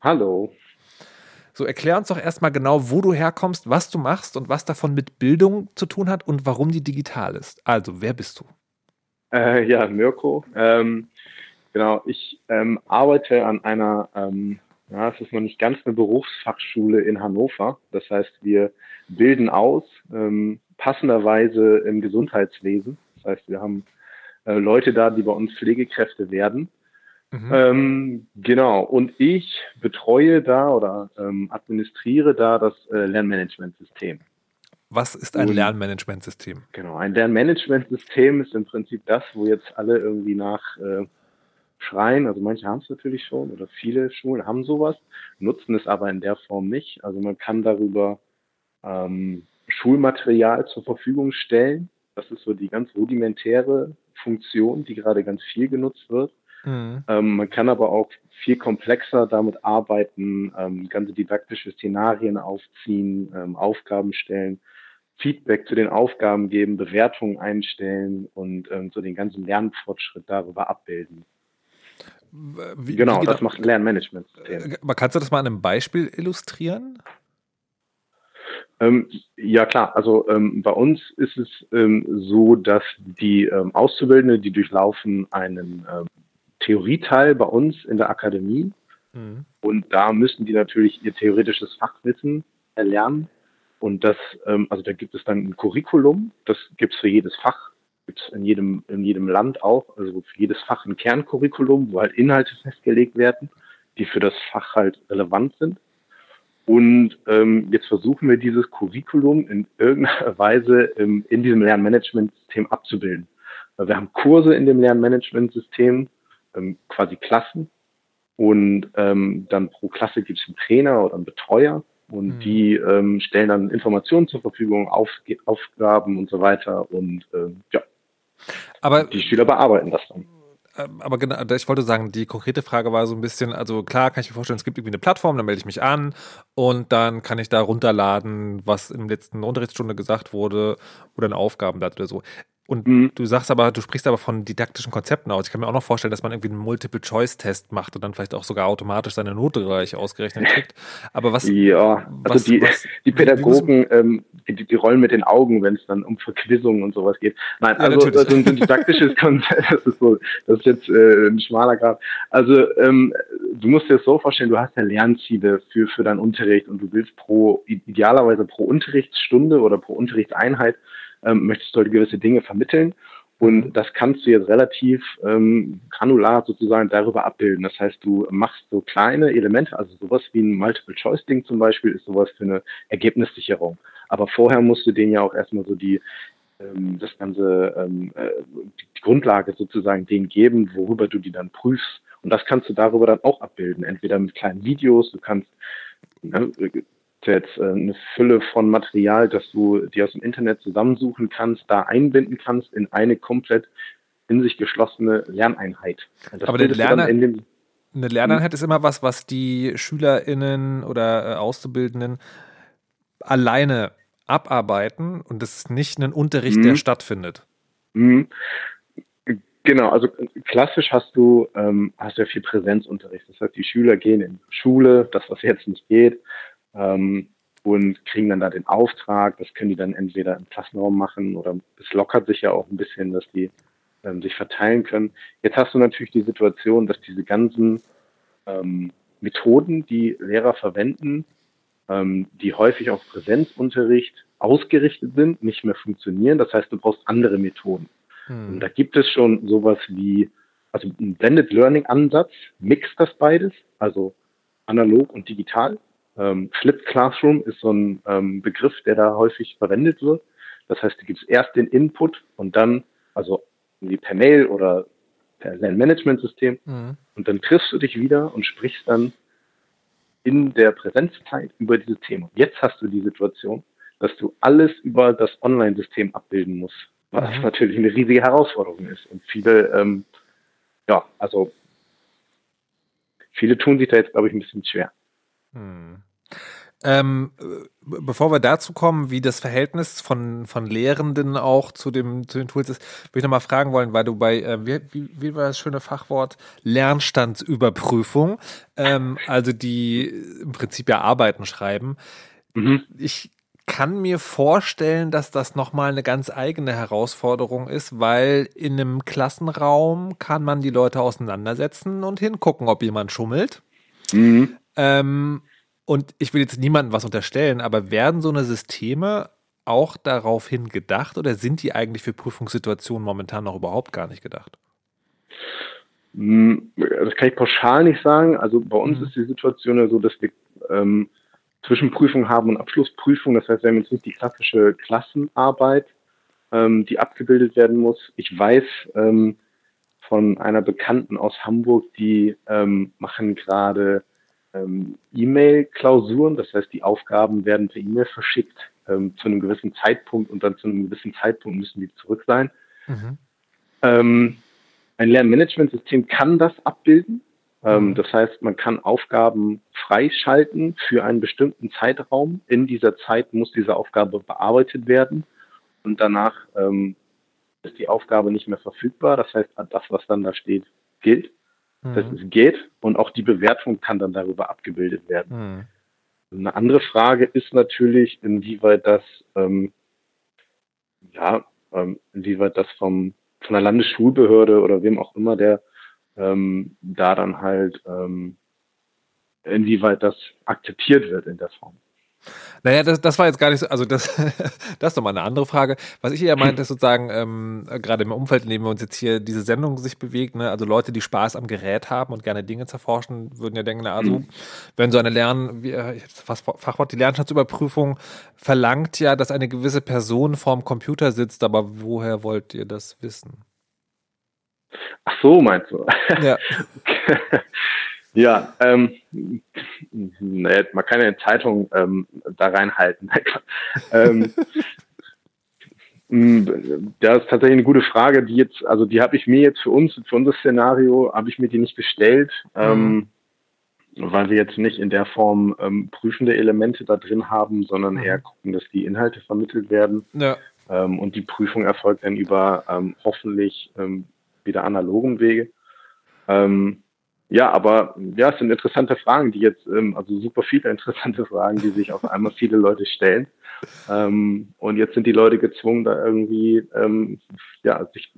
Hallo. So, erklär uns doch erstmal genau, wo du herkommst, was du machst und was davon mit Bildung zu tun hat und warum die digital ist. Also, wer bist du? Äh, ja, Mirko. Ähm, Genau, ich ähm, arbeite an einer, ähm, ja, es ist noch nicht ganz eine Berufsfachschule in Hannover. Das heißt, wir bilden aus, ähm, passenderweise im Gesundheitswesen. Das heißt, wir haben äh, Leute da, die bei uns Pflegekräfte werden. Mhm. Ähm, genau, und ich betreue da oder ähm, administriere da das äh, Lernmanagementsystem. Was ist ein Lernmanagementsystem? Genau, ein Lernmanagementsystem ist im Prinzip das, wo jetzt alle irgendwie nach äh, schreien. Also manche haben es natürlich schon oder viele Schulen haben sowas, nutzen es aber in der Form nicht. Also man kann darüber ähm, Schulmaterial zur Verfügung stellen. Das ist so die ganz rudimentäre Funktion, die gerade ganz viel genutzt wird. Mhm. Ähm, man kann aber auch viel komplexer damit arbeiten, ähm, ganze didaktische Szenarien aufziehen, ähm, Aufgaben stellen, Feedback zu den Aufgaben geben, Bewertungen einstellen und ähm, so den ganzen Lernfortschritt darüber abbilden. Wie, genau, wie das macht ein Lernmanagementsystem. Äh, aber kannst du das mal an einem Beispiel illustrieren? Ähm, ja klar, also ähm, bei uns ist es ähm, so, dass die ähm, Auszubildenden, die durchlaufen einen ähm, Theorieteil bei uns in der Akademie mhm. und da müssen die natürlich ihr theoretisches Fachwissen erlernen und das, ähm, also da gibt es dann ein Curriculum, das gibt es für jedes Fach gibt es in jedem, in jedem Land auch, also für jedes Fach ein Kerncurriculum, wo halt Inhalte festgelegt werden, die für das Fach halt relevant sind. Und ähm, jetzt versuchen wir dieses Curriculum in irgendeiner Weise ähm, in diesem Lernmanagementsystem abzubilden. Weil wir haben Kurse in dem Lernmanagementsystem, ähm, quasi Klassen. Und ähm, dann pro Klasse gibt es einen Trainer oder einen Betreuer. Und mhm. die ähm, stellen dann Informationen zur Verfügung, Auf Aufgaben und so weiter. Und ähm, ja, aber die Schüler bearbeiten das dann. Ähm, aber genau, ich wollte sagen, die konkrete Frage war so ein bisschen, also klar kann ich mir vorstellen, es gibt irgendwie eine Plattform, dann melde ich mich an und dann kann ich da runterladen, was in der letzten Unterrichtsstunde gesagt wurde oder ein Aufgabenblatt oder so. Und mhm. du sagst aber, du sprichst aber von didaktischen Konzepten aus. Ich kann mir auch noch vorstellen, dass man irgendwie einen Multiple-Choice-Test macht und dann vielleicht auch sogar automatisch seine Note gleich ausgerechnet kriegt. Aber was. Ja, also was, die, was, die Pädagogen, ähm, die, die rollen mit den Augen, wenn es dann um Verquissungen und sowas geht. Nein, also ja, so ein, ein didaktisches Konzept, das ist so, das ist jetzt äh, ein schmaler Grad. Also ähm, du musst dir das so vorstellen, du hast ja Lernziele für, für deinen Unterricht und du willst pro, idealerweise pro Unterrichtsstunde oder pro Unterrichtseinheit ähm, möchtest du halt gewisse Dinge vermitteln. Und das kannst du jetzt relativ ähm, granular sozusagen darüber abbilden. Das heißt, du machst so kleine Elemente, also sowas wie ein Multiple-Choice-Ding zum Beispiel, ist sowas für eine Ergebnissicherung. Aber vorher musst du denen ja auch erstmal so die, ähm, das ganze, ähm, äh, die Grundlage sozusagen denen geben, worüber du die dann prüfst. Und das kannst du darüber dann auch abbilden. Entweder mit kleinen Videos, du kannst ne, jetzt äh, eine Fülle von Material, das du dir aus dem Internet zusammensuchen kannst, da einbinden kannst in eine komplett in sich geschlossene Lerneinheit. Aber der Lerner, eine Lerneinheit ist immer was, was die SchülerInnen oder äh, Auszubildenden alleine abarbeiten und das ist nicht ein Unterricht, mhm. der stattfindet. Mhm. Genau, also klassisch hast du, ähm, hast ja viel Präsenzunterricht. Das heißt, die Schüler gehen in Schule, das, was jetzt nicht geht, ähm, und kriegen dann da den Auftrag. Das können die dann entweder im Klassenraum machen oder es lockert sich ja auch ein bisschen, dass die ähm, sich verteilen können. Jetzt hast du natürlich die Situation, dass diese ganzen ähm, Methoden, die Lehrer verwenden, ähm, die häufig auf Präsenzunterricht ausgerichtet sind, nicht mehr funktionieren. Das heißt, du brauchst andere Methoden. Hm. Und da gibt es schon sowas wie, also ein Blended Learning Ansatz, mixt das beides, also analog und digital. Ähm, Flipped Classroom ist so ein ähm, Begriff, der da häufig verwendet wird. Das heißt, du gibst erst den Input und dann, also wie per Mail oder per Lernmanagementsystem, mhm. und dann triffst du dich wieder und sprichst dann in der Präsenzzeit über diese Themen. Jetzt hast du die Situation, dass du alles über das Online-System abbilden musst, was mhm. natürlich eine riesige Herausforderung ist. Und viele, ähm, ja, also viele tun sich da jetzt, glaube ich, ein bisschen schwer. Hm. Ähm, bevor wir dazu kommen, wie das Verhältnis von, von Lehrenden auch zu, dem, zu den Tools ist, würde ich nochmal fragen wollen, weil du bei, äh, wie, wie, wie war das schöne Fachwort, Lernstandsüberprüfung, ähm, also die im Prinzip ja Arbeiten schreiben. Mhm. Ich kann mir vorstellen, dass das nochmal eine ganz eigene Herausforderung ist, weil in einem Klassenraum kann man die Leute auseinandersetzen und hingucken, ob jemand schummelt. Mhm. Ähm, und ich will jetzt niemandem was unterstellen, aber werden so eine Systeme auch daraufhin gedacht oder sind die eigentlich für Prüfungssituationen momentan noch überhaupt gar nicht gedacht? Hm, das kann ich pauschal nicht sagen. Also bei uns mhm. ist die Situation ja so, dass wir ähm, Zwischenprüfung haben und Abschlussprüfung. Das heißt, wir haben jetzt nicht die klassische Klassenarbeit, ähm, die abgebildet werden muss. Ich weiß ähm, von einer Bekannten aus Hamburg, die ähm, machen gerade ähm, E-Mail-Klausuren, das heißt, die Aufgaben werden per E-Mail verschickt ähm, zu einem gewissen Zeitpunkt und dann zu einem gewissen Zeitpunkt müssen die zurück sein. Mhm. Ähm, ein Lernmanagementsystem kann das abbilden. Ähm, mhm. das heißt, man kann Aufgaben freischalten für einen bestimmten Zeitraum. In dieser Zeit muss diese Aufgabe bearbeitet werden und danach ähm, ist die Aufgabe nicht mehr verfügbar. Das heißt, das, was dann da steht, gilt dass mhm. es geht und auch die Bewertung kann dann darüber abgebildet werden. Mhm. Eine andere Frage ist natürlich, inwieweit das, ähm, ja, ähm, inwieweit das vom, von der Landesschulbehörde oder wem auch immer, der ähm, da dann halt, ähm, inwieweit das akzeptiert wird in der Form. Naja, das, das war jetzt gar nicht so, also das, das ist nochmal eine andere Frage. Was ich eher meinte, ist sozusagen, ähm, gerade im Umfeld, in dem wir uns jetzt hier diese Sendung sich bewegt, ne, also Leute, die Spaß am Gerät haben und gerne Dinge zerforschen, würden ja denken, na, also, mhm. wenn so eine Lern, wie, äh, was Fachwort, die Lernstandsüberprüfung verlangt ja, dass eine gewisse Person vorm Computer sitzt, aber woher wollt ihr das wissen? Ach so, meinst du? Ja. Ja, ähm, naja, man kann ja eine Zeitung ähm, da reinhalten. ähm, das ist tatsächlich eine gute Frage, die jetzt, also die habe ich mir jetzt für uns, für unser Szenario, habe ich mir die nicht gestellt, mhm. ähm, weil wir jetzt nicht in der Form ähm, prüfende Elemente da drin haben, sondern mhm. eher gucken, dass die Inhalte vermittelt werden. Ja. Ähm, und die Prüfung erfolgt dann über ähm, hoffentlich ähm, wieder analogen Wege. Ähm, ja, aber ja, es sind interessante Fragen, die jetzt, ähm, also super viele interessante Fragen, die sich auf einmal viele Leute stellen. Ähm, und jetzt sind die Leute gezwungen, da irgendwie ähm, ja, sich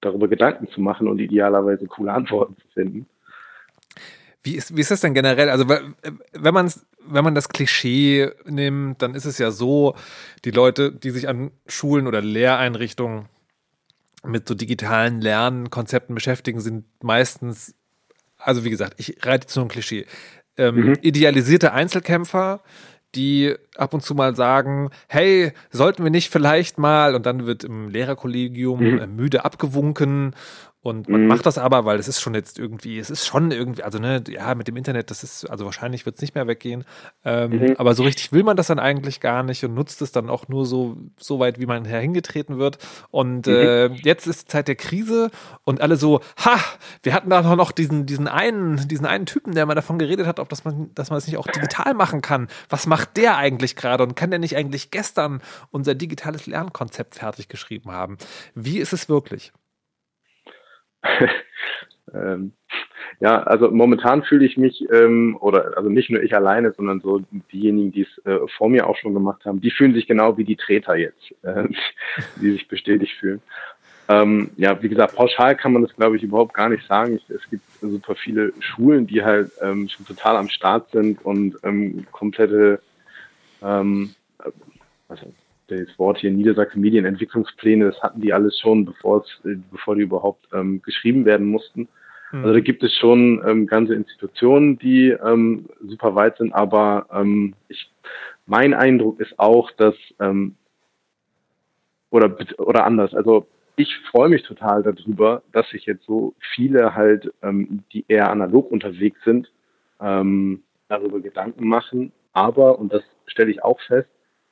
darüber Gedanken zu machen und idealerweise coole Antworten zu finden. Wie ist, wie ist das denn generell? Also, wenn man wenn man das Klischee nimmt, dann ist es ja so, die Leute, die sich an Schulen oder Lehreinrichtungen mit so digitalen Lernkonzepten beschäftigen, sind meistens also wie gesagt, ich reite zu einem Klischee. Ähm, mhm. Idealisierte Einzelkämpfer, die ab und zu mal sagen, hey, sollten wir nicht vielleicht mal, und dann wird im Lehrerkollegium mhm. Äh, müde abgewunken und man mhm. macht das aber, weil es ist schon jetzt irgendwie, es ist schon irgendwie, also ne, ja, mit dem Internet, das ist, also wahrscheinlich wird es nicht mehr weggehen. Ähm, mhm. Aber so richtig will man das dann eigentlich gar nicht und nutzt es dann auch nur so, so weit, wie man herhingetreten wird. Und mhm. äh, jetzt ist Zeit der Krise und alle so, ha, wir hatten da noch diesen, diesen einen, diesen einen Typen, der mal davon geredet hat, ob das man, dass man es das nicht auch digital machen kann. Was macht der eigentlich gerade? Und kann der nicht eigentlich gestern unser digitales Lernkonzept fertig geschrieben haben? Wie ist es wirklich? ähm, ja, also momentan fühle ich mich, ähm, oder also nicht nur ich alleine, sondern so diejenigen, die es äh, vor mir auch schon gemacht haben, die fühlen sich genau wie die Treter jetzt, äh, die sich bestätigt fühlen. Ähm, ja, wie gesagt, pauschal kann man das, glaube ich, überhaupt gar nicht sagen. Es gibt super viele Schulen, die halt ähm, schon total am Start sind und ähm, komplette, ähm, also das Wort hier Niedersachsen Medienentwicklungspläne, das hatten die alles schon, bevor es, äh, bevor die überhaupt ähm, geschrieben werden mussten. Mhm. Also da gibt es schon ähm, ganze Institutionen, die ähm, super weit sind, aber ähm, ich, mein Eindruck ist auch, dass ähm, oder oder anders. Also ich freue mich total darüber, dass sich jetzt so viele halt, ähm, die eher analog unterwegs sind, ähm, darüber Gedanken machen, aber, und das stelle ich auch fest,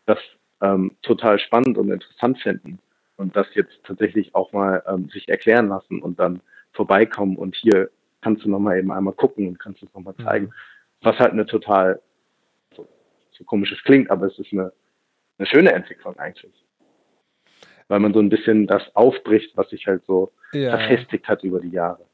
das ähm, total spannend und interessant finden und das jetzt tatsächlich auch mal ähm, sich erklären lassen und dann vorbeikommen und hier kannst du nochmal eben einmal gucken und kannst es nochmal zeigen. Mhm. Was halt eine total, so, so komisches klingt, aber es ist eine, eine schöne Entwicklung eigentlich. Weil man so ein bisschen das aufbricht, was sich halt so ja. verfestigt hat über die Jahre.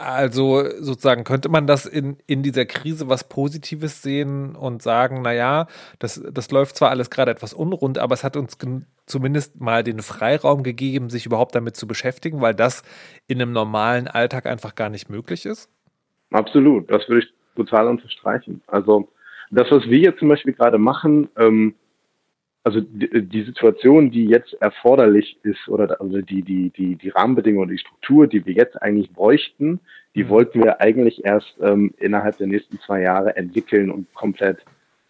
Also sozusagen könnte man das in, in dieser Krise was Positives sehen und sagen, naja, das, das läuft zwar alles gerade etwas unrund, aber es hat uns zumindest mal den Freiraum gegeben, sich überhaupt damit zu beschäftigen, weil das in einem normalen Alltag einfach gar nicht möglich ist? Absolut, das würde ich total unterstreichen. Also das, was wir jetzt zum Beispiel gerade machen, ähm, also die, die, Situation, die jetzt erforderlich ist, oder also die, die, die, die Rahmenbedingungen, die Struktur, die wir jetzt eigentlich bräuchten, die mhm. wollten wir eigentlich erst ähm, innerhalb der nächsten zwei Jahre entwickeln und komplett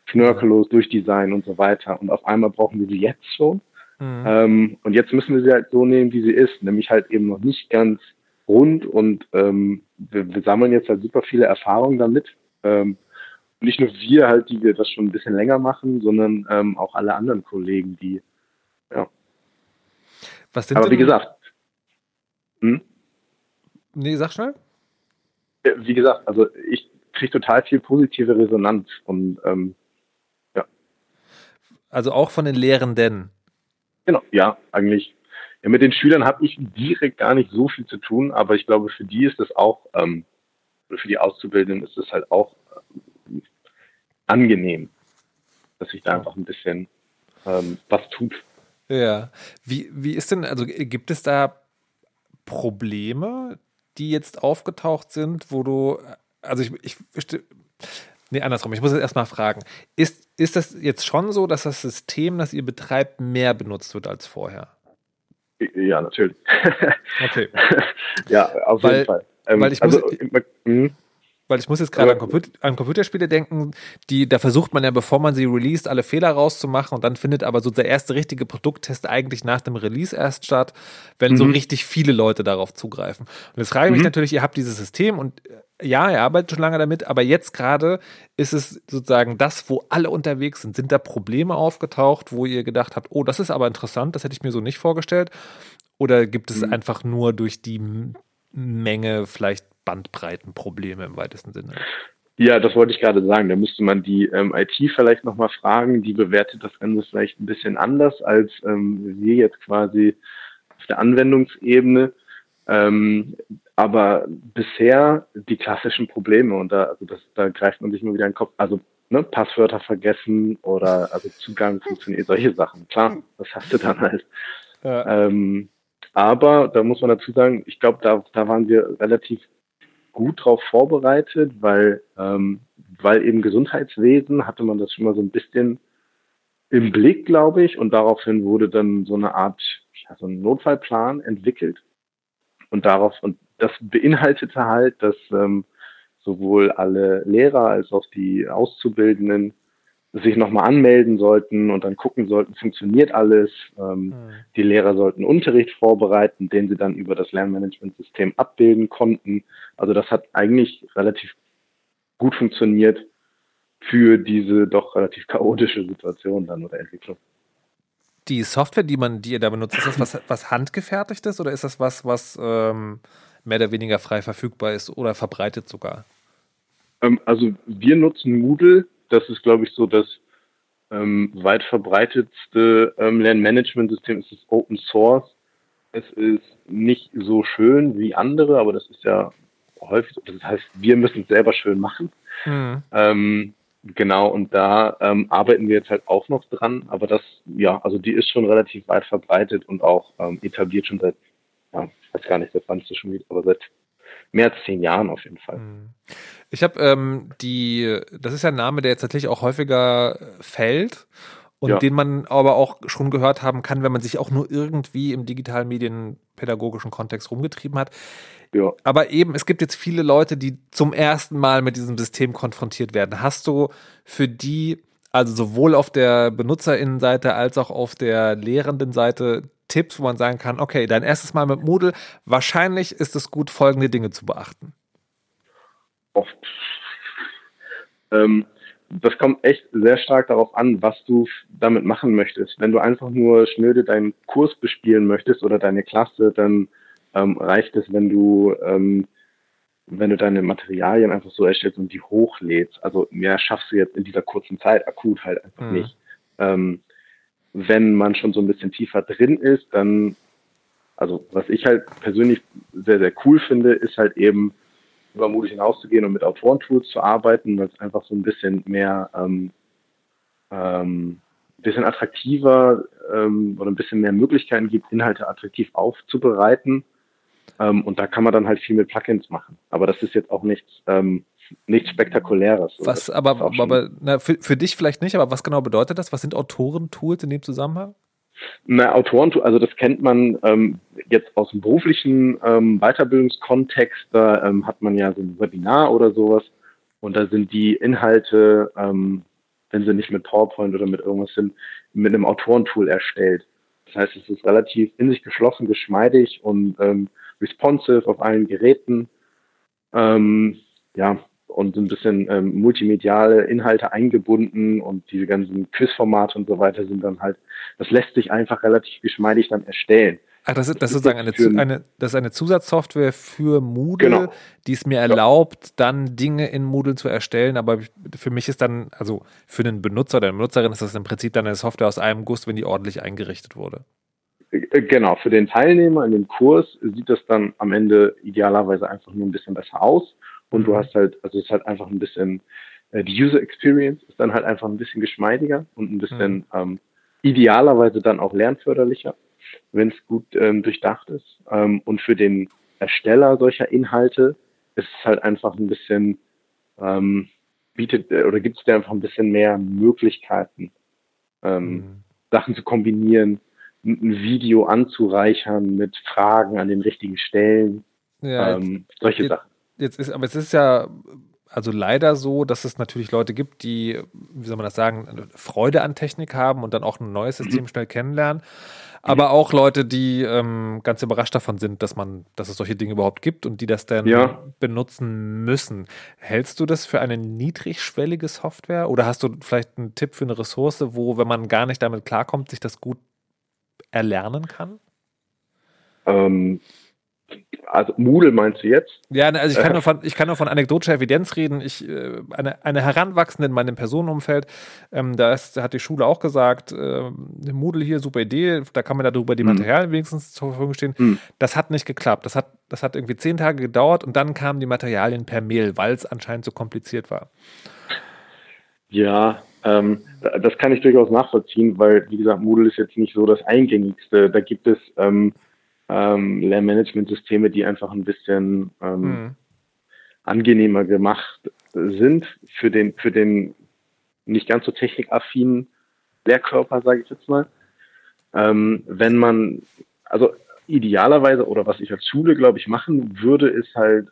schnörkellos durchdesignen und so weiter. Und auf einmal brauchen wir sie jetzt schon. Mhm. Ähm, und jetzt müssen wir sie halt so nehmen, wie sie ist, nämlich halt eben noch nicht ganz rund und ähm, wir, wir sammeln jetzt halt super viele Erfahrungen damit. Ähm, nicht nur wir halt, die wir das schon ein bisschen länger machen, sondern ähm, auch alle anderen Kollegen, die, ja. Was sind Aber wie gesagt. Hm? Nee, sag schnell. Wie gesagt, also ich kriege total viel positive Resonanz und ähm, ja. Also auch von den Lehrenden. Genau, ja, eigentlich. Ja, mit den Schülern habe ich direkt gar nicht so viel zu tun, aber ich glaube, für die ist das auch, ähm, für die Auszubildenden ist das halt auch angenehm, dass sich da einfach ein bisschen ähm, was tut. Ja. Wie, wie ist denn, also gibt es da Probleme, die jetzt aufgetaucht sind, wo du, also ich, ich Nee, andersrum. Ich muss jetzt erstmal fragen. Ist, ist das jetzt schon so, dass das System, das ihr betreibt, mehr benutzt wird als vorher? Ja, natürlich. Okay. ja, auf weil, jeden Fall. Ähm, weil ich also, muss, hm? Weil ich muss jetzt gerade an, Computer, an, Computerspiele denken, die, da versucht man ja, bevor man sie released, alle Fehler rauszumachen und dann findet aber so der erste richtige Produkttest eigentlich nach dem Release erst statt, wenn mhm. so richtig viele Leute darauf zugreifen. Und jetzt frage ich mhm. mich natürlich, ihr habt dieses System und äh, ja, ihr arbeitet schon lange damit, aber jetzt gerade ist es sozusagen das, wo alle unterwegs sind. Sind da Probleme aufgetaucht, wo ihr gedacht habt, oh, das ist aber interessant, das hätte ich mir so nicht vorgestellt? Oder gibt es mhm. einfach nur durch die Menge vielleicht Bandbreitenprobleme im weitesten Sinne. Ja, das wollte ich gerade sagen. Da müsste man die ähm, IT vielleicht nochmal fragen. Die bewertet das Ganze vielleicht ein bisschen anders als ähm, wir jetzt quasi auf der Anwendungsebene. Ähm, aber bisher die klassischen Probleme und da, also das, da greift man sich nur wieder in den Kopf. Also ne, Passwörter vergessen oder also Zugang funktioniert, solche Sachen. Klar, das hast du dann halt. Ja. Ähm, aber da muss man dazu sagen, ich glaube, da, da waren wir relativ gut drauf vorbereitet, weil, ähm, weil eben Gesundheitswesen hatte man das schon mal so ein bisschen im Blick, glaube ich, und daraufhin wurde dann so eine Art, ja, so ein Notfallplan entwickelt. Und darauf, und das beinhaltete halt, dass ähm, sowohl alle Lehrer als auch die Auszubildenden sich nochmal anmelden sollten und dann gucken sollten, funktioniert alles. Ähm, mhm. Die Lehrer sollten Unterricht vorbereiten, den sie dann über das Lernmanagementsystem abbilden konnten. Also das hat eigentlich relativ gut funktioniert für diese doch relativ chaotische Situation dann oder Entwicklung. Die Software, die man, die ihr da benutzt, ist das was, was handgefertigtes oder ist das was, was ähm, mehr oder weniger frei verfügbar ist oder verbreitet sogar? Ähm, also wir nutzen Moodle das ist, glaube ich, so das ähm, weit verbreitetste ähm, Lernmanagementsystem. Es ist Open Source. Es ist nicht so schön wie andere, aber das ist ja häufig so. Das heißt, wir müssen es selber schön machen. Mhm. Ähm, genau, und da ähm, arbeiten wir jetzt halt auch noch dran, aber das, ja, also die ist schon relativ weit verbreitet und auch ähm, etabliert schon seit, ja, ich weiß gar nicht, seit wann ist das schon wieder, aber seit mehr als zehn Jahren auf jeden Fall. Mhm. Ich habe ähm, die, das ist ja ein Name, der jetzt tatsächlich auch häufiger fällt und ja. den man aber auch schon gehört haben kann, wenn man sich auch nur irgendwie im digitalen medienpädagogischen Kontext rumgetrieben hat. Ja. Aber eben, es gibt jetzt viele Leute, die zum ersten Mal mit diesem System konfrontiert werden. Hast du für die, also sowohl auf der Benutzerinnenseite als auch auf der Lehrendenseite Tipps, wo man sagen kann, okay, dein erstes Mal mit Moodle, wahrscheinlich ist es gut, folgende Dinge zu beachten? Ähm, das kommt echt sehr stark darauf an, was du damit machen möchtest. Wenn du einfach nur schnöde deinen Kurs bespielen möchtest oder deine Klasse, dann ähm, reicht es, wenn du ähm, wenn du deine Materialien einfach so erstellst und die hochlädst. Also mehr schaffst du jetzt in dieser kurzen Zeit akut halt einfach mhm. nicht. Ähm, wenn man schon so ein bisschen tiefer drin ist, dann, also was ich halt persönlich sehr, sehr cool finde, ist halt eben über mutig hinauszugehen und mit Autorentools zu arbeiten, weil es einfach so ein bisschen mehr, ähm, ähm, bisschen attraktiver ähm, oder ein bisschen mehr Möglichkeiten gibt, Inhalte attraktiv aufzubereiten. Ähm, und da kann man dann halt viel mit Plugins machen. Aber das ist jetzt auch nichts, ähm, nichts Spektakuläres. Was, aber, aber na, für, für dich vielleicht nicht, aber was genau bedeutet das? Was sind Autorentools in dem Zusammenhang? Na, Autoren, also das kennt man ähm, jetzt aus dem beruflichen ähm, Weiterbildungskontext. Da ähm, hat man ja so ein Webinar oder sowas und da sind die Inhalte, ähm, wenn sie nicht mit PowerPoint oder mit irgendwas sind, mit einem Autorentool erstellt. Das heißt, es ist relativ in sich geschlossen, geschmeidig und ähm, responsive auf allen Geräten. Ähm, ja, und ein bisschen ähm, multimediale Inhalte eingebunden und diese ganzen Quizformate und so weiter sind dann halt, das lässt sich einfach relativ geschmeidig dann erstellen. Ach, das ist, das ist sozusagen eine, eine, das ist eine Zusatzsoftware für Moodle, genau. die es mir erlaubt, dann Dinge in Moodle zu erstellen. Aber für mich ist dann, also für einen Benutzer oder eine Benutzerin ist das im Prinzip dann eine Software aus einem Guss, wenn die ordentlich eingerichtet wurde. Äh, genau, für den Teilnehmer in dem Kurs sieht das dann am Ende idealerweise einfach nur ein bisschen besser aus und du hast halt, also es ist halt einfach ein bisschen, äh, die User Experience ist dann halt einfach ein bisschen geschmeidiger und ein bisschen mhm. ähm, idealerweise dann auch lernförderlicher, wenn es gut ähm, durchdacht ist. Ähm, und für den Ersteller solcher Inhalte ist es halt einfach ein bisschen, ähm, bietet äh, oder gibt es da einfach ein bisschen mehr Möglichkeiten, ähm, mhm. Sachen zu kombinieren, ein Video anzureichern mit Fragen an den richtigen Stellen, ja, ähm, solche Sachen jetzt ist, aber es ist ja also leider so, dass es natürlich Leute gibt, die, wie soll man das sagen, Freude an Technik haben und dann auch ein neues System mhm. schnell kennenlernen. Aber mhm. auch Leute, die ähm, ganz überrascht davon sind, dass man, dass es solche Dinge überhaupt gibt und die das dann ja. benutzen müssen. Hältst du das für eine niedrigschwellige Software oder hast du vielleicht einen Tipp für eine Ressource, wo, wenn man gar nicht damit klarkommt, sich das gut erlernen kann? Ähm, also Moodle meinst du jetzt? Ja, ne, also ich kann, nur von, ich kann nur von anekdotischer Evidenz reden. Ich, äh, eine, eine Heranwachsende in meinem Personenumfeld, ähm, da, ist, hat die Schule auch gesagt, äh, Moodle hier, super Idee, da kann man darüber die mhm. Materialien mhm. wenigstens zur Verfügung stehen. Mhm. Das hat nicht geklappt. Das hat, das hat irgendwie zehn Tage gedauert und dann kamen die Materialien per Mail, weil es anscheinend so kompliziert war. Ja, ähm, das kann ich durchaus nachvollziehen, weil, wie gesagt, Moodle ist jetzt nicht so das Eingängigste. Da gibt es ähm, ähm, Lernmanagementsysteme, die einfach ein bisschen ähm, mhm. angenehmer gemacht sind für den, für den nicht ganz so technikaffinen Lehrkörper, sage ich jetzt mal. Ähm, wenn man, also idealerweise oder was ich als Schule, glaube ich, machen würde, ist halt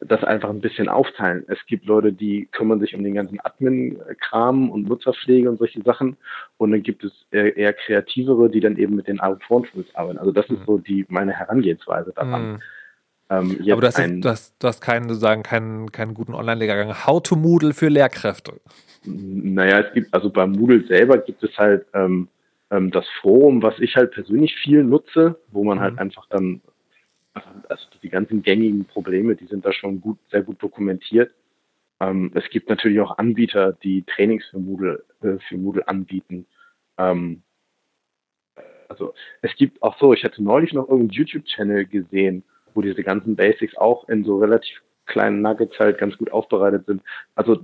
das einfach ein bisschen aufteilen. Es gibt Leute, die kümmern sich um den ganzen Admin-Kram und Nutzerpflege und solche Sachen. Und dann gibt es eher, kreativere, die dann eben mit den Autoren-Tools arbeiten. Also das ist mhm. so die meine Herangehensweise daran. Mhm. Ähm, Aber das ist, du, hast, du hast keinen, sozusagen keinen, keinen guten Online-Lehrgang. How to Moodle für Lehrkräfte. Naja, es gibt, also bei Moodle selber gibt es halt ähm, ähm, das Forum, was ich halt persönlich viel nutze, wo man halt mhm. halt einfach dann also die ganzen gängigen Probleme, die sind da schon gut, sehr gut dokumentiert. Ähm, es gibt natürlich auch Anbieter, die Trainings für Moodle, äh, für Moodle anbieten. Ähm, also es gibt auch so, ich hatte neulich noch irgendeinen YouTube-Channel gesehen, wo diese ganzen Basics auch in so relativ kleinen Nuggets halt ganz gut aufbereitet sind. Also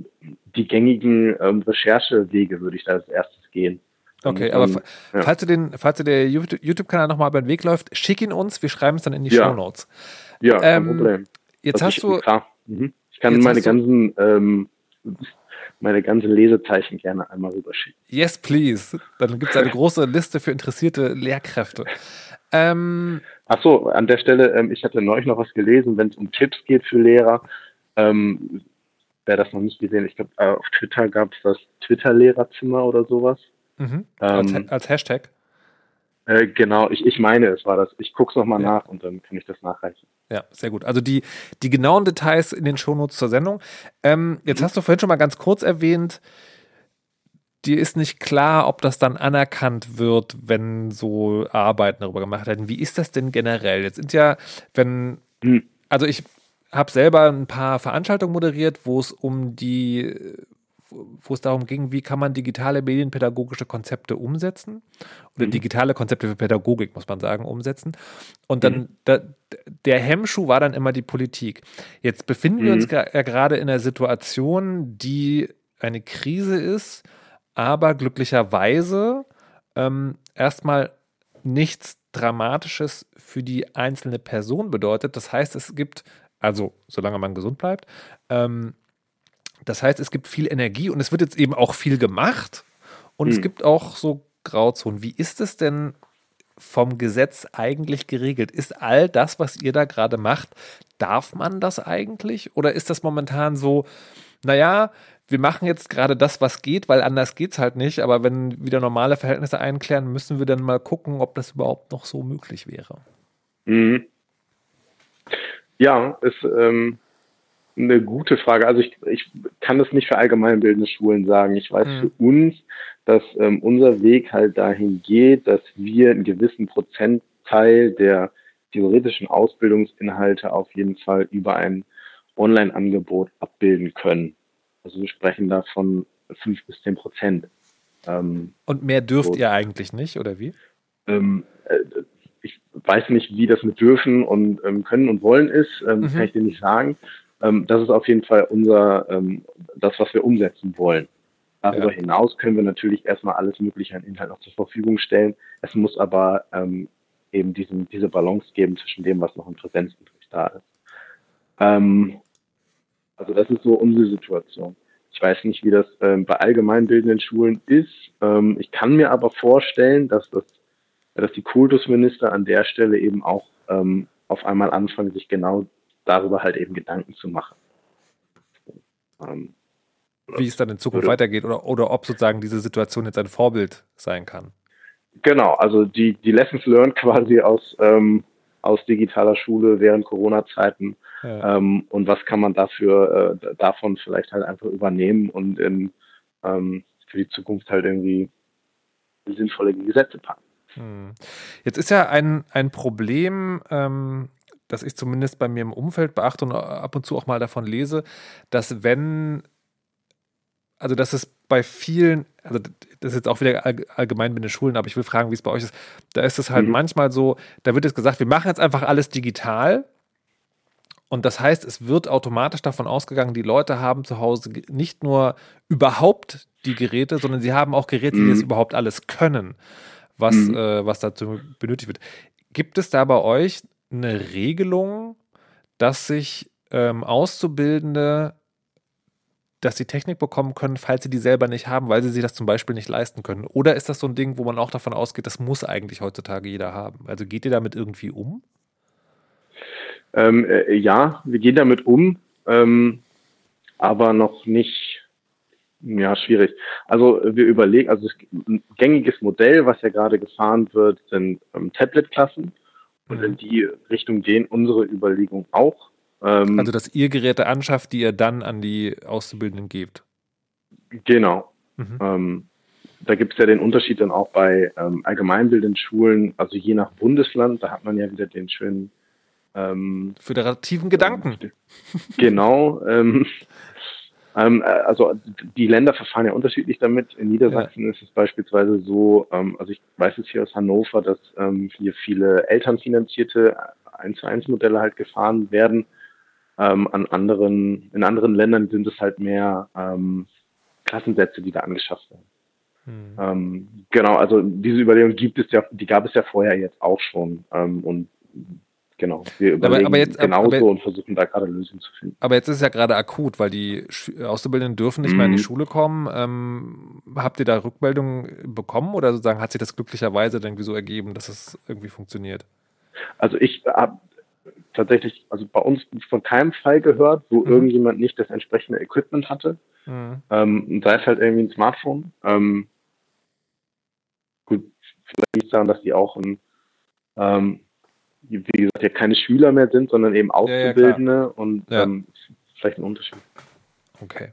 die gängigen ähm, Recherchewege würde ich da als erstes gehen. Okay, aber ja. falls du den, falls du der YouTube-Kanal nochmal über den Weg läuft, schick ihn uns, wir schreiben es dann in die ja. Show Notes. Ja, kein ähm, Problem. Jetzt hast ich, du. Klar. Mhm. Ich kann meine ganzen, ähm, meine ganzen Lesezeichen gerne einmal rüberschicken. Yes, please. Dann gibt es eine große Liste für interessierte Lehrkräfte. Ähm, Ach so, an der Stelle, ähm, ich hatte neulich noch was gelesen, wenn es um Tipps geht für Lehrer. Ähm, wer das noch nicht gesehen, ich glaube, äh, auf Twitter gab es das Twitter-Lehrerzimmer oder sowas. Mhm. Als, ähm, als, Hashtag? Äh, genau, ich, ich meine, es war das. Ich gucke es nochmal ja. nach und dann kann ich das nachreichen. Ja, sehr gut. Also die, die genauen Details in den Shownotes zur Sendung. Ähm, jetzt mhm. hast du vorhin schon mal ganz kurz erwähnt, dir ist nicht klar, ob das dann anerkannt wird, wenn so Arbeiten darüber gemacht werden. Wie ist das denn generell? Jetzt sind ja, wenn, mhm. also ich habe selber ein paar Veranstaltungen moderiert, wo es um die wo es darum ging, wie kann man digitale medienpädagogische Konzepte umsetzen oder mhm. digitale Konzepte für Pädagogik, muss man sagen, umsetzen. Und dann mhm. da, der Hemmschuh war dann immer die Politik. Jetzt befinden mhm. wir uns ja gerade in einer Situation, die eine Krise ist, aber glücklicherweise ähm, erstmal nichts Dramatisches für die einzelne Person bedeutet. Das heißt, es gibt, also solange man gesund bleibt, ähm, das heißt, es gibt viel Energie und es wird jetzt eben auch viel gemacht und hm. es gibt auch so Grauzonen. Wie ist es denn vom Gesetz eigentlich geregelt? Ist all das, was ihr da gerade macht, darf man das eigentlich? Oder ist das momentan so, naja, wir machen jetzt gerade das, was geht, weil anders geht es halt nicht. Aber wenn wieder normale Verhältnisse einklären, müssen wir dann mal gucken, ob das überhaupt noch so möglich wäre. Mhm. Ja, es ähm, eine gute Frage. Also ich, ich kann das nicht für allgemeinbildende Schulen sagen. Ich weiß mhm. für uns, dass ähm, unser Weg halt dahin geht, dass wir einen gewissen Prozentteil der theoretischen Ausbildungsinhalte auf jeden Fall über ein Online-Angebot abbilden können. Also wir sprechen da von fünf bis zehn Prozent. Ähm, Und mehr dürft so. ihr eigentlich nicht, oder wie? Ähm, äh, ich weiß nicht, wie das mit dürfen und ähm, können und wollen ist, ähm, mhm. kann ich dir nicht sagen. Ähm, das ist auf jeden Fall unser, ähm, das, was wir umsetzen wollen. Darüber ja. hinaus können wir natürlich erstmal alles Mögliche an Inhalt noch zur Verfügung stellen. Es muss aber ähm, eben diesen, diese Balance geben zwischen dem, was noch im Präsenzunterricht da ist. Ähm, also das ist so unsere Situation. Ich weiß nicht, wie das ähm, bei allgemeinbildenden Schulen ist. Ähm, ich kann mir aber vorstellen, dass das, dass die Kultusminister an der Stelle eben auch ähm, auf einmal anfangen, sich genau darüber halt eben Gedanken zu machen. Ähm, Wie es dann in Zukunft würde, weitergeht oder, oder ob sozusagen diese Situation jetzt ein Vorbild sein kann. Genau, also die, die Lessons learned quasi aus, ähm, aus digitaler Schule während Corona-Zeiten ja. ähm, und was kann man dafür äh, davon vielleicht halt einfach übernehmen und in, ähm, für die Zukunft halt irgendwie sinnvolle Gesetze packen. Hm. Jetzt ist ja ein, ein Problem, ähm, dass ich zumindest bei mir im Umfeld beachte und ab und zu auch mal davon lese, dass wenn, also dass es bei vielen, also das ist jetzt auch wieder allgemein mit den Schulen, aber ich will fragen, wie es bei euch ist. Da ist es halt mhm. manchmal so, da wird jetzt gesagt, wir machen jetzt einfach alles digital. Und das heißt, es wird automatisch davon ausgegangen, die Leute haben zu Hause nicht nur überhaupt die Geräte, sondern sie haben auch Geräte, die das mhm. überhaupt alles können, was, mhm. äh, was dazu benötigt wird. Gibt es da bei euch eine Regelung, dass sich ähm, Auszubildende, dass sie Technik bekommen können, falls sie die selber nicht haben, weil sie sich das zum Beispiel nicht leisten können? Oder ist das so ein Ding, wo man auch davon ausgeht, das muss eigentlich heutzutage jeder haben? Also geht ihr damit irgendwie um? Ähm, äh, ja, wir gehen damit um, ähm, aber noch nicht, ja, schwierig. Also wir überlegen, also ein gängiges Modell, was ja gerade gefahren wird, sind ähm, Tablet-Klassen. Und in die Richtung gehen unsere Überlegungen auch. Ähm, also, dass ihr Geräte anschafft, die ihr dann an die Auszubildenden gebt. Genau. Mhm. Ähm, da gibt es ja den Unterschied dann auch bei ähm, allgemeinbildenden Schulen, also je nach Bundesland, da hat man ja wieder den schönen ähm, föderativen Gedanken. genau. Ähm, ähm, äh, also die Länder verfahren ja unterschiedlich damit. In Niedersachsen ja. ist es beispielsweise so, ähm, also ich weiß es hier aus Hannover, dass ähm, hier viele elternfinanzierte 1 zu 1 Modelle halt gefahren werden. Ähm, an anderen, in anderen Ländern sind es halt mehr ähm, Klassensätze, die da angeschafft werden. Hm. Ähm, genau, also diese Überlegung gibt es ja, die gab es ja vorher jetzt auch schon. Ähm, und Genau, wir überlegen aber, aber jetzt, genauso aber, und versuchen da gerade Lösungen zu finden. Aber jetzt ist es ja gerade akut, weil die Auszubildenden dürfen nicht mhm. mehr in die mhm. Schule kommen. Ähm, habt ihr da Rückmeldungen bekommen oder sozusagen hat sich das glücklicherweise dann irgendwie so ergeben, dass es irgendwie funktioniert? Also ich habe tatsächlich, also bei uns von keinem Fall gehört, wo mhm. irgendjemand nicht das entsprechende Equipment hatte. Mhm. Ähm, sei es halt irgendwie ein Smartphone. Ähm, gut, vielleicht liegt es daran, dass die auch ein ähm, wie gesagt, ja keine Schüler mehr sind, sondern eben Auszubildende ja, ja, und ähm, vielleicht ein Unterschied. Okay.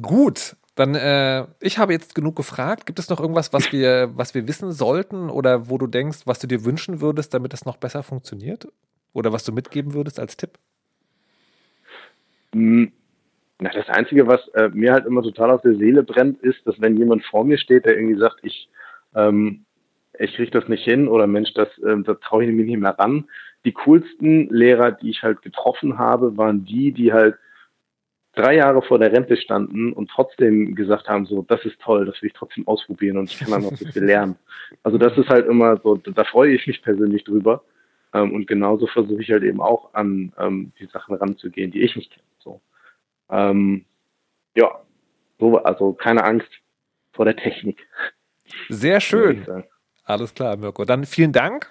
Gut, dann, äh, ich habe jetzt genug gefragt. Gibt es noch irgendwas, was wir, was wir wissen sollten oder wo du denkst, was du dir wünschen würdest, damit es noch besser funktioniert? Oder was du mitgeben würdest als Tipp? Hm, na, das Einzige, was äh, mir halt immer total auf der Seele brennt, ist, dass wenn jemand vor mir steht, der irgendwie sagt, ich, ähm, ich kriege das nicht hin oder Mensch, das, äh, da traue ich mich nicht mehr ran. Die coolsten Lehrer, die ich halt getroffen habe, waren die, die halt drei Jahre vor der Rente standen und trotzdem gesagt haben, so, das ist toll, das will ich trotzdem ausprobieren und ich kann dann noch so viel lernen. Also das ist halt immer so, da freue ich mich persönlich drüber. Ähm, und genauso versuche ich halt eben auch an ähm, die Sachen ranzugehen, die ich nicht kenne. So. Ähm, ja, so, also keine Angst vor der Technik. Sehr schön. Alles klar, Mirko. Dann vielen Dank.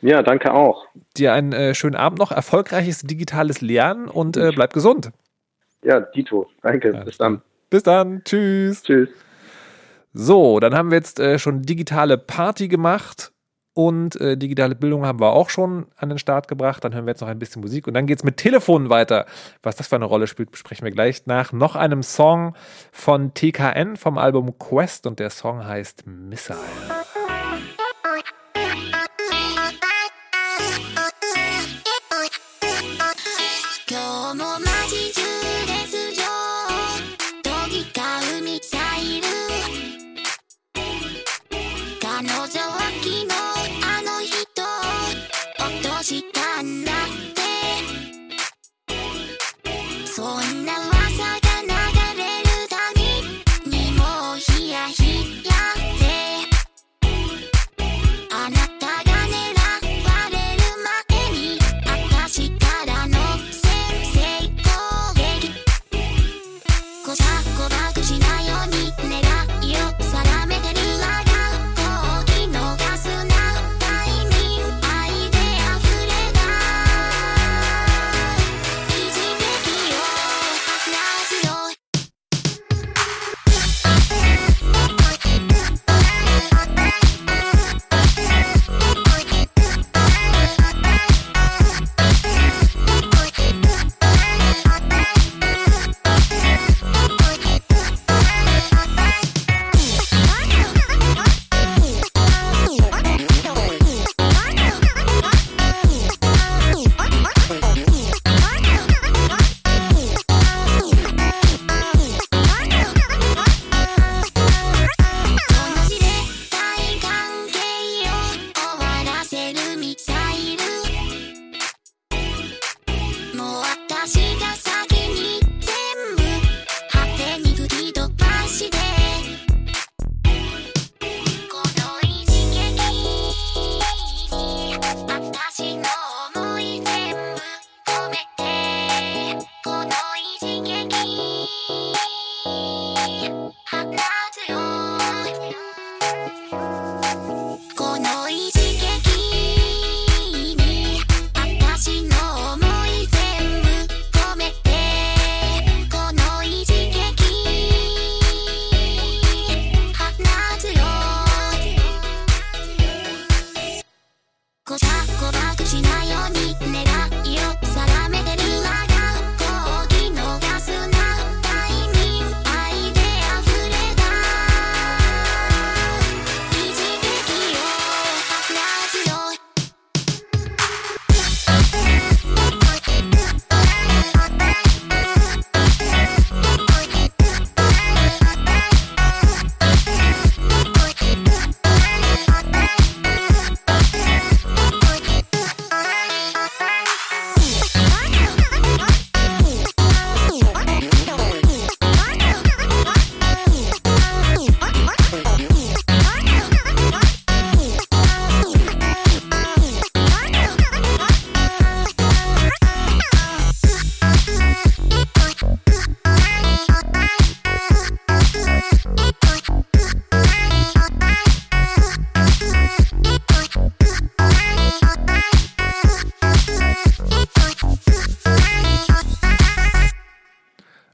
Ja, danke auch. Dir einen äh, schönen Abend noch, erfolgreiches digitales Lernen und äh, bleib gesund. Ja, Dito. Danke. Alles Bis dann. Bis dann. Tschüss. Tschüss. So, dann haben wir jetzt äh, schon digitale Party gemacht und äh, digitale Bildung haben wir auch schon an den Start gebracht. Dann hören wir jetzt noch ein bisschen Musik und dann geht es mit Telefonen weiter. Was das für eine Rolle spielt, besprechen wir gleich nach noch einem Song von TKN vom Album Quest und der Song heißt Missile.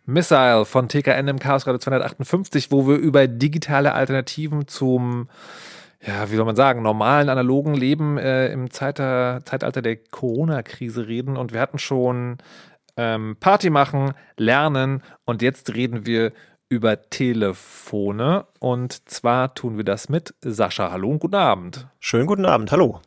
Missile von TKN Chaos Radio 258, wo wir über digitale Alternativen zum ja, wie soll man sagen, normalen analogen Leben äh, im Zeiter, Zeitalter der Corona-Krise reden. Und wir hatten schon ähm, Party machen, lernen und jetzt reden wir über Telefone. Und zwar tun wir das mit Sascha. Hallo und guten Abend. Schönen guten Abend, hallo.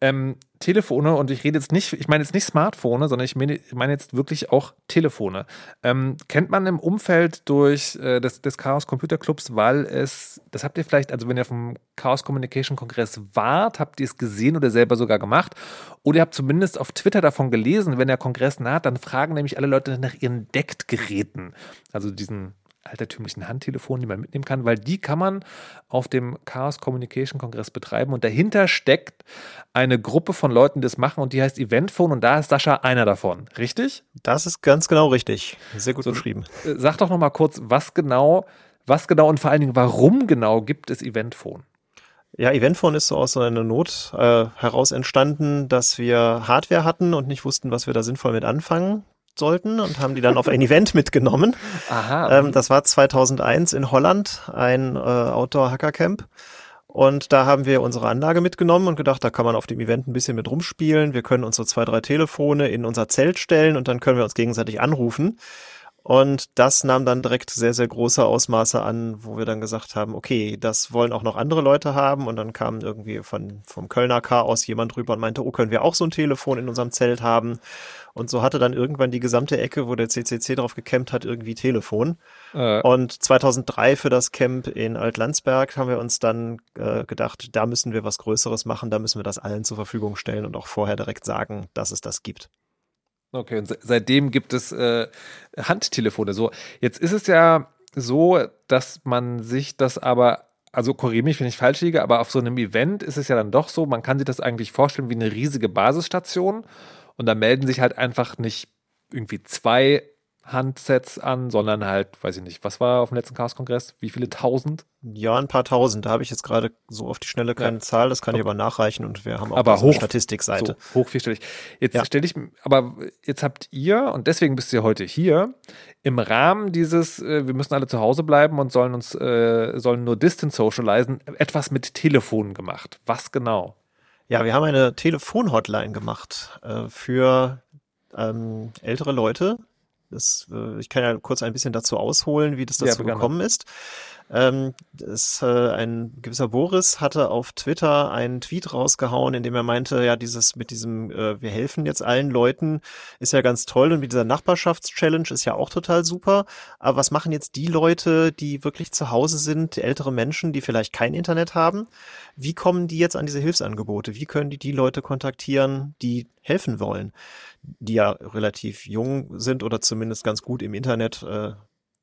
Ähm, Telefone und ich rede jetzt nicht, ich meine jetzt nicht Smartphone, sondern ich meine, jetzt wirklich auch Telefone. Ähm, kennt man im Umfeld durch äh, des, des Chaos Computer Clubs, weil es, das habt ihr vielleicht, also wenn ihr vom Chaos Communication Kongress wart, habt ihr es gesehen oder selber sogar gemacht oder ihr habt zumindest auf Twitter davon gelesen, wenn der Kongress naht, dann fragen nämlich alle Leute nach ihren Deckt-Geräten, also diesen altertümlichen Handtelefonen, die man mitnehmen kann, weil die kann man auf dem Chaos Communication Kongress betreiben und dahinter steckt eine Gruppe von Leuten, die das machen und die heißt Eventphone und da ist Sascha einer davon, richtig? Das ist ganz genau richtig. Sehr gut so, beschrieben. Äh, sag doch noch mal kurz, was genau, was genau und vor allen Dingen, warum genau gibt es Eventphone? Ja, Eventphone ist so aus einer Not äh, heraus entstanden, dass wir Hardware hatten und nicht wussten, was wir da sinnvoll mit anfangen sollten und haben die dann auf ein Event mitgenommen. Aha. Ähm, das war 2001 in Holland, ein äh, Outdoor-Hacker-Camp. Und da haben wir unsere Anlage mitgenommen und gedacht, da kann man auf dem Event ein bisschen mit rumspielen. Wir können unsere zwei, drei Telefone in unser Zelt stellen und dann können wir uns gegenseitig anrufen. Und das nahm dann direkt sehr, sehr große Ausmaße an, wo wir dann gesagt haben, okay, das wollen auch noch andere Leute haben. Und dann kam irgendwie von, vom Kölner Chaos jemand rüber und meinte, oh, können wir auch so ein Telefon in unserem Zelt haben? Und so hatte dann irgendwann die gesamte Ecke, wo der CCC drauf gecampt hat, irgendwie Telefon. Äh. Und 2003 für das Camp in Altlandsberg haben wir uns dann äh, gedacht, da müssen wir was Größeres machen, da müssen wir das allen zur Verfügung stellen und auch vorher direkt sagen, dass es das gibt. Okay, und seitdem gibt es äh, Handtelefone. So, jetzt ist es ja so, dass man sich das aber, also korrigiere mich, wenn ich falsch liege, aber auf so einem Event ist es ja dann doch so, man kann sich das eigentlich vorstellen wie eine riesige Basisstation und da melden sich halt einfach nicht irgendwie zwei Handsets an, sondern halt, weiß ich nicht, was war auf dem letzten Chaos-Kongress? Wie viele tausend? Ja, ein paar tausend. Da habe ich jetzt gerade so auf die Schnelle keine ja. Zahl, das kann ich aber nachreichen und wir haben auch aber hoch, eine Statistikseite. So, hoch vierstellig. Jetzt ja. stelle ich, aber jetzt habt ihr, und deswegen bist ihr heute hier, im Rahmen dieses, äh, wir müssen alle zu Hause bleiben und sollen uns, äh, sollen nur Distance socialisen, etwas mit Telefonen gemacht. Was genau? Ja, wir haben eine Telefon-Hotline gemacht äh, für ähm, ältere Leute, das, äh, ich kann ja kurz ein bisschen dazu ausholen, wie das dazu ja, gekommen ist. Ähm, das, äh, ein gewisser Boris hatte auf Twitter einen Tweet rausgehauen, in dem er meinte, ja, dieses mit diesem, äh, wir helfen jetzt allen Leuten, ist ja ganz toll und mit dieser Nachbarschaftschallenge ist ja auch total super. Aber was machen jetzt die Leute, die wirklich zu Hause sind, ältere Menschen, die vielleicht kein Internet haben? Wie kommen die jetzt an diese Hilfsangebote? Wie können die die Leute kontaktieren, die helfen wollen? Die ja relativ jung sind oder zumindest ganz gut im Internet äh,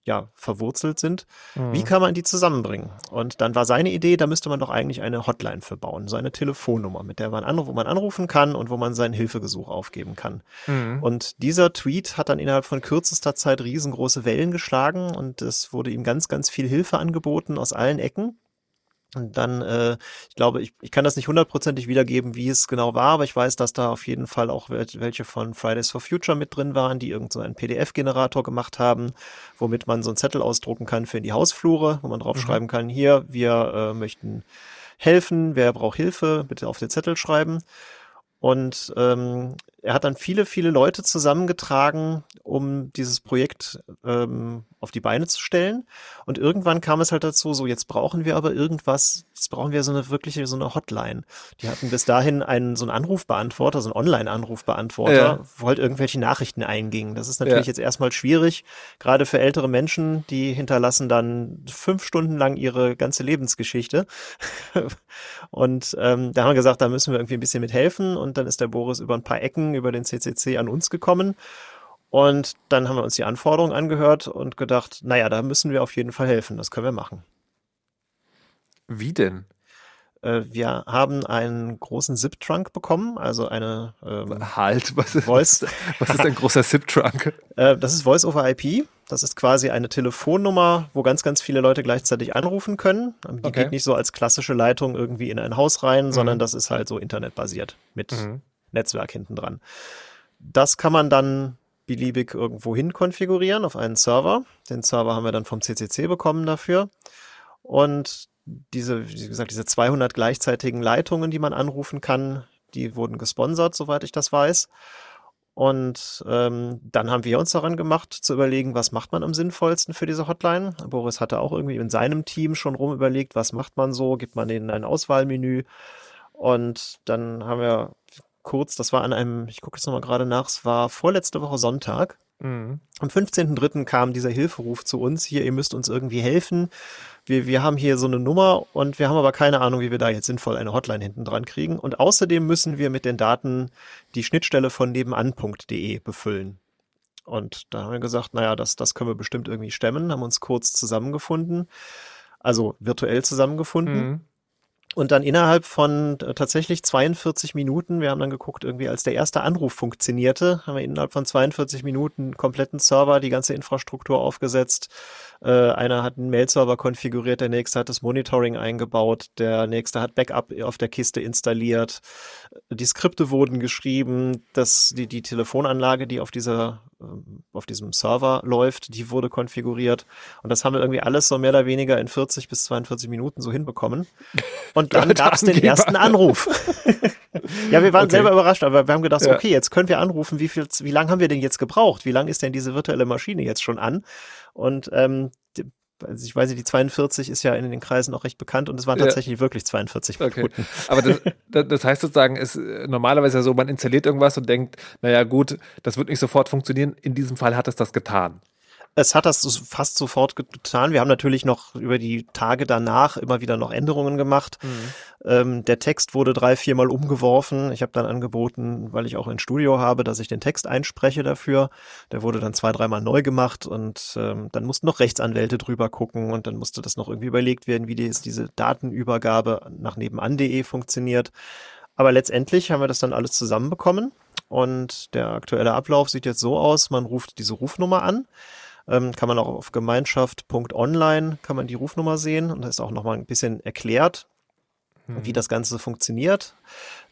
ja, verwurzelt sind. Mhm. Wie kann man die zusammenbringen? Und dann war seine Idee, da müsste man doch eigentlich eine Hotline für bauen, so eine Telefonnummer, mit der man anrufen, wo man anrufen kann und wo man sein Hilfegesuch aufgeben kann. Mhm. Und dieser Tweet hat dann innerhalb von kürzester Zeit riesengroße Wellen geschlagen und es wurde ihm ganz, ganz viel Hilfe angeboten aus allen Ecken. Und dann, äh, ich glaube, ich, ich kann das nicht hundertprozentig wiedergeben, wie es genau war, aber ich weiß, dass da auf jeden Fall auch welche von Fridays for Future mit drin waren, die irgend so einen PDF-Generator gemacht haben, womit man so einen Zettel ausdrucken kann für in die Hausflure, wo man draufschreiben mhm. kann, hier, wir äh, möchten helfen, wer braucht Hilfe, bitte auf den Zettel schreiben. Und ähm, er hat dann viele, viele Leute zusammengetragen, um dieses Projekt ähm, auf die Beine zu stellen. Und irgendwann kam es halt dazu, so jetzt brauchen wir aber irgendwas, jetzt brauchen wir so eine wirkliche, so eine Hotline. Die hatten bis dahin einen, so einen Anrufbeantworter, so einen Online-Anrufbeantworter, ja. wo halt irgendwelche Nachrichten eingingen. Das ist natürlich ja. jetzt erstmal schwierig, gerade für ältere Menschen, die hinterlassen dann fünf Stunden lang ihre ganze Lebensgeschichte. und ähm, da haben wir gesagt, da müssen wir irgendwie ein bisschen mit helfen. Und dann ist der Boris über ein paar Ecken, über den CCC an uns gekommen und dann haben wir uns die Anforderungen angehört und gedacht, naja, da müssen wir auf jeden Fall helfen, das können wir machen. Wie denn? Äh, wir haben einen großen ZIP-Trunk bekommen, also eine ähm, Halt, was ist, Voice was ist ein großer ZIP-Trunk? äh, das ist Voice over IP. Das ist quasi eine Telefonnummer, wo ganz, ganz viele Leute gleichzeitig anrufen können. Die okay. geht nicht so als klassische Leitung irgendwie in ein Haus rein, mhm. sondern das ist halt so internetbasiert mit mhm. Netzwerk hinten dran. Das kann man dann beliebig irgendwo hin konfigurieren auf einen Server. Den Server haben wir dann vom CCC bekommen dafür. Und diese, wie gesagt, diese 200 gleichzeitigen Leitungen, die man anrufen kann, die wurden gesponsert, soweit ich das weiß. Und ähm, dann haben wir uns daran gemacht, zu überlegen, was macht man am sinnvollsten für diese Hotline. Boris hatte auch irgendwie in seinem Team schon rum überlegt, was macht man so, gibt man denen ein Auswahlmenü. Und dann haben wir kurz, das war an einem, ich gucke jetzt nochmal gerade nach, es war vorletzte Woche Sonntag. Mhm. Am 15.03. kam dieser Hilferuf zu uns, hier, ihr müsst uns irgendwie helfen wir, wir haben hier so eine Nummer und wir haben aber keine Ahnung, wie wir da jetzt sinnvoll eine Hotline hinten dran kriegen. Und außerdem müssen wir mit den Daten die Schnittstelle von nebenan.de befüllen. Und da haben wir gesagt, naja, das, das können wir bestimmt irgendwie stemmen, haben uns kurz zusammengefunden, also virtuell zusammengefunden. Mhm. Und dann innerhalb von äh, tatsächlich 42 Minuten, wir haben dann geguckt, irgendwie als der erste Anruf funktionierte, haben wir innerhalb von 42 Minuten kompletten Server, die ganze Infrastruktur aufgesetzt. Äh, einer hat einen Mail-Server konfiguriert, der nächste hat das Monitoring eingebaut, der nächste hat Backup auf der Kiste installiert. Die Skripte wurden geschrieben, dass die, die Telefonanlage, die auf dieser auf diesem Server läuft, die wurde konfiguriert. Und das haben wir irgendwie alles so mehr oder weniger in 40 bis 42 Minuten so hinbekommen. Und dann gab es den ersten Anruf. ja, wir waren okay. selber überrascht, aber wir haben gedacht, ja. okay, jetzt können wir anrufen, wie viel, wie lange haben wir denn jetzt gebraucht? Wie lange ist denn diese virtuelle Maschine jetzt schon an? Und ähm, also ich weiß nicht, die 42 ist ja in den Kreisen auch recht bekannt und es waren tatsächlich ja. wirklich 42 Minuten. Okay. Aber das, das heißt sozusagen, ist normalerweise ja so, man installiert irgendwas und denkt, naja gut, das wird nicht sofort funktionieren. In diesem Fall hat es das getan es hat das fast sofort getan. Wir haben natürlich noch über die Tage danach immer wieder noch Änderungen gemacht. Mhm. Ähm, der Text wurde drei, viermal umgeworfen. Ich habe dann angeboten, weil ich auch ein Studio habe, dass ich den Text einspreche dafür. Der wurde dann zwei, dreimal neu gemacht und ähm, dann mussten noch Rechtsanwälte drüber gucken und dann musste das noch irgendwie überlegt werden, wie die, diese Datenübergabe nach nebenan.de funktioniert. Aber letztendlich haben wir das dann alles zusammenbekommen und der aktuelle Ablauf sieht jetzt so aus, man ruft diese Rufnummer an ähm, kann man auch auf gemeinschaft.online kann man die Rufnummer sehen und da ist auch nochmal ein bisschen erklärt, hm. wie das Ganze funktioniert.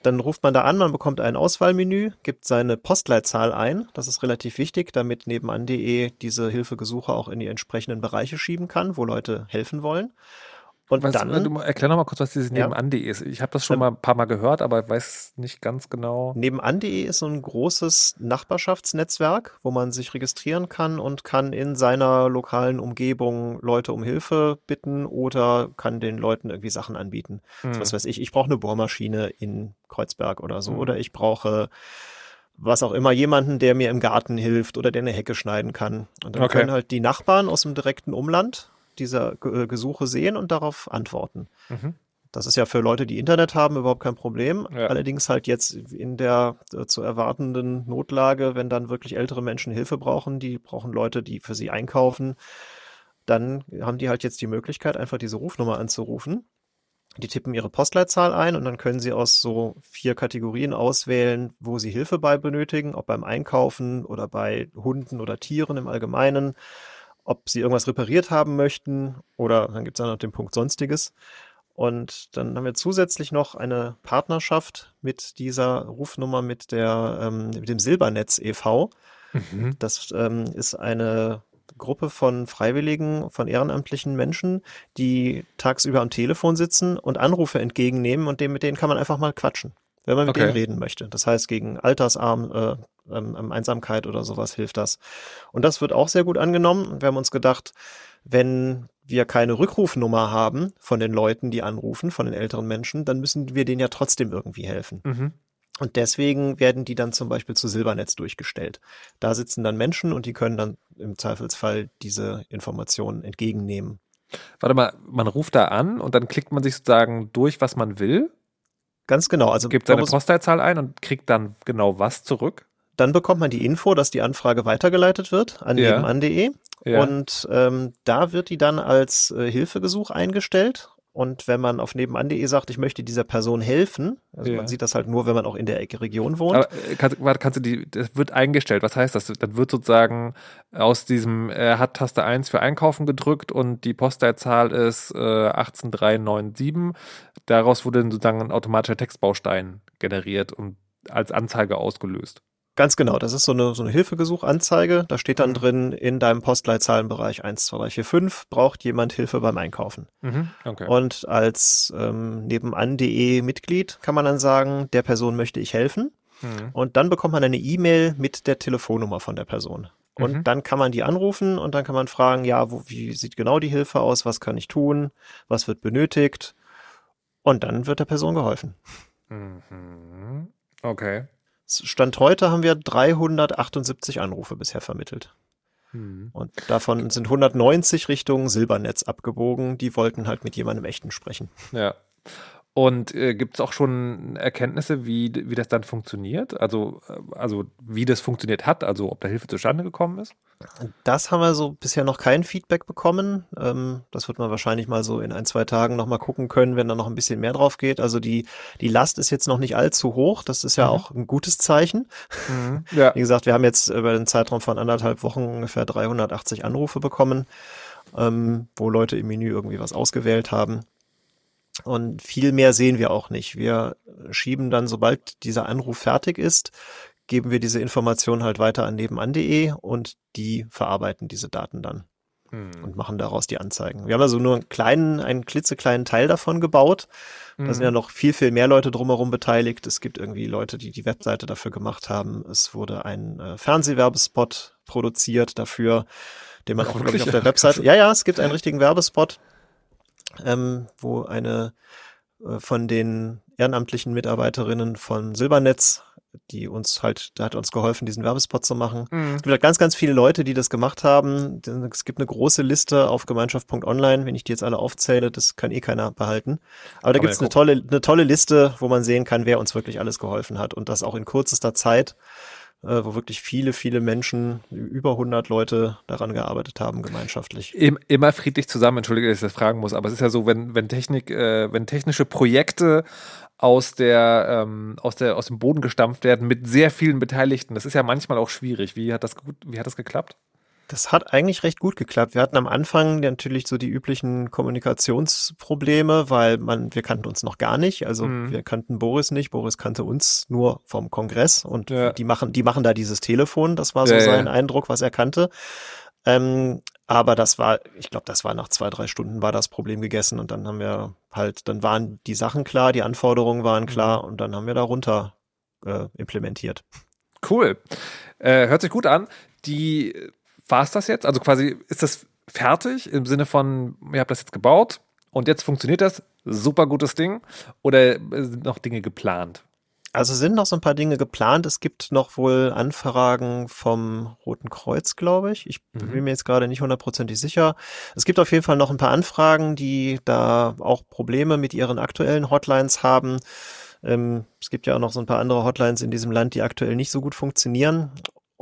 Dann ruft man da an, man bekommt ein Auswahlmenü, gibt seine Postleitzahl ein. Das ist relativ wichtig, damit nebenan.de diese Hilfegesuche auch in die entsprechenden Bereiche schieben kann, wo Leute helfen wollen. Und was, dann. Du, erklär noch mal kurz, was dieses ja. Nebenan.de ist. Ich habe das schon mal ein paar Mal gehört, aber weiß nicht ganz genau. Nebenan.de ist so ein großes Nachbarschaftsnetzwerk, wo man sich registrieren kann und kann in seiner lokalen Umgebung Leute um Hilfe bitten oder kann den Leuten irgendwie Sachen anbieten. Hm. Also was weiß ich, ich brauche eine Bohrmaschine in Kreuzberg oder so. Hm. Oder ich brauche was auch immer, jemanden, der mir im Garten hilft oder der eine Hecke schneiden kann. Und dann okay. können halt die Nachbarn aus dem direkten Umland dieser äh, Gesuche sehen und darauf antworten. Mhm. Das ist ja für Leute, die Internet haben, überhaupt kein Problem. Ja. Allerdings halt jetzt in der äh, zu erwartenden Notlage, wenn dann wirklich ältere Menschen Hilfe brauchen, die brauchen Leute, die für sie einkaufen, dann haben die halt jetzt die Möglichkeit, einfach diese Rufnummer anzurufen. Die tippen ihre Postleitzahl ein und dann können sie aus so vier Kategorien auswählen, wo sie Hilfe bei benötigen, ob beim Einkaufen oder bei Hunden oder Tieren im Allgemeinen ob sie irgendwas repariert haben möchten oder dann gibt es dann noch den Punkt Sonstiges. Und dann haben wir zusätzlich noch eine Partnerschaft mit dieser Rufnummer mit der ähm, mit dem Silbernetz e.V. Mhm. Das ähm, ist eine Gruppe von Freiwilligen, von ehrenamtlichen Menschen, die tagsüber am Telefon sitzen und Anrufe entgegennehmen und dem, mit denen kann man einfach mal quatschen, wenn man mit okay. denen reden möchte. Das heißt, gegen Altersarm, äh, ähm, ähm, Einsamkeit oder sowas hilft das. Und das wird auch sehr gut angenommen. Wir haben uns gedacht, wenn wir keine Rückrufnummer haben von den Leuten, die anrufen, von den älteren Menschen, dann müssen wir denen ja trotzdem irgendwie helfen. Mhm. Und deswegen werden die dann zum Beispiel zu Silbernetz durchgestellt. Da sitzen dann Menschen und die können dann im Zweifelsfall diese Informationen entgegennehmen. Warte mal, man ruft da an und dann klickt man sich sozusagen durch, was man will. Ganz genau. Also gibt seine Postleitzahl ein und kriegt dann genau was zurück. Dann bekommt man die Info, dass die Anfrage weitergeleitet wird an ja. nebenan.de. Ja. Und ähm, da wird die dann als äh, Hilfegesuch eingestellt. Und wenn man auf nebenan.de sagt, ich möchte dieser Person helfen, also ja. man sieht das halt nur, wenn man auch in der Region wohnt. Aber äh, kannst, kannst du die, das wird eingestellt. Was heißt das? Dann wird sozusagen aus diesem, er hat Taste 1 für Einkaufen gedrückt und die Postleitzahl ist äh, 18397. Daraus wurde dann sozusagen ein automatischer Textbaustein generiert und als Anzeige ausgelöst. Ganz genau, das ist so eine, so eine Hilfegesuchanzeige. Da steht dann mhm. drin, in deinem Postleitzahlenbereich 1, 2, 3, 4, 5 braucht jemand Hilfe beim Einkaufen. Mhm. Okay. Und als ähm, nebenan.de Mitglied kann man dann sagen, der Person möchte ich helfen. Mhm. Und dann bekommt man eine E-Mail mit der Telefonnummer von der Person. Und mhm. dann kann man die anrufen und dann kann man fragen, ja, wo, wie sieht genau die Hilfe aus? Was kann ich tun? Was wird benötigt? Und dann wird der Person geholfen. Mhm. Okay. Stand heute haben wir 378 Anrufe bisher vermittelt. Hm. Und davon sind 190 Richtung Silbernetz abgebogen. Die wollten halt mit jemandem echten sprechen. Ja. Und äh, gibt es auch schon Erkenntnisse, wie, wie das dann funktioniert? Also, äh, also wie das funktioniert hat, also ob da Hilfe zustande gekommen ist? Das haben wir so bisher noch kein Feedback bekommen. Ähm, das wird man wahrscheinlich mal so in ein, zwei Tagen nochmal gucken können, wenn da noch ein bisschen mehr drauf geht. Also die, die Last ist jetzt noch nicht allzu hoch. Das ist ja mhm. auch ein gutes Zeichen. Mhm. Ja. Wie gesagt, wir haben jetzt über den Zeitraum von anderthalb Wochen ungefähr 380 Anrufe bekommen, ähm, wo Leute im Menü irgendwie was ausgewählt haben. Und viel mehr sehen wir auch nicht. Wir schieben dann, sobald dieser Anruf fertig ist, geben wir diese Information halt weiter an nebenan.de und die verarbeiten diese Daten dann hm. und machen daraus die Anzeigen. Wir haben also nur einen kleinen, einen klitzekleinen Teil davon gebaut. Da sind ja hm. noch viel, viel mehr Leute drumherum beteiligt. Es gibt irgendwie Leute, die die Webseite dafür gemacht haben. Es wurde ein äh, Fernsehwerbespot produziert dafür, den man auch, glaube ich, auf der Webseite. Ja, ja, es gibt einen richtigen Werbespot ähm, wo eine äh, von den ehrenamtlichen Mitarbeiterinnen von Silbernetz, die uns halt, da hat uns geholfen, diesen Werbespot zu machen. Mhm. Es gibt halt ganz, ganz viele Leute, die das gemacht haben. Es gibt eine große Liste auf gemeinschaft.online. Wenn ich die jetzt alle aufzähle, das kann eh keiner behalten. Aber da gibt es ja eine tolle, eine tolle Liste, wo man sehen kann, wer uns wirklich alles geholfen hat und das auch in kürzester Zeit äh, wo wirklich viele, viele Menschen, über 100 Leute daran gearbeitet haben, gemeinschaftlich. Immer friedlich zusammen, entschuldige, dass ich das fragen muss, aber es ist ja so, wenn, wenn Technik, äh, wenn technische Projekte aus der, ähm, aus der, aus dem Boden gestampft werden mit sehr vielen Beteiligten, das ist ja manchmal auch schwierig. Wie hat das wie hat das geklappt? Das hat eigentlich recht gut geklappt. Wir hatten am Anfang natürlich so die üblichen Kommunikationsprobleme, weil man, wir kannten uns noch gar nicht. Also mhm. wir kannten Boris nicht. Boris kannte uns nur vom Kongress und ja. die machen, die machen da dieses Telefon. Das war so ja, sein ja. Eindruck, was er kannte. Ähm, aber das war, ich glaube, das war nach zwei, drei Stunden war das Problem gegessen und dann haben wir halt, dann waren die Sachen klar, die Anforderungen waren mhm. klar und dann haben wir darunter äh, implementiert. Cool. Äh, hört sich gut an. Die war es das jetzt? Also quasi ist das fertig im Sinne von, ihr habt das jetzt gebaut und jetzt funktioniert das, super gutes Ding oder sind noch Dinge geplant? Also sind noch so ein paar Dinge geplant. Es gibt noch wohl Anfragen vom Roten Kreuz, glaube ich. Ich mhm. bin mir jetzt gerade nicht hundertprozentig sicher. Es gibt auf jeden Fall noch ein paar Anfragen, die da auch Probleme mit ihren aktuellen Hotlines haben. Ähm, es gibt ja auch noch so ein paar andere Hotlines in diesem Land, die aktuell nicht so gut funktionieren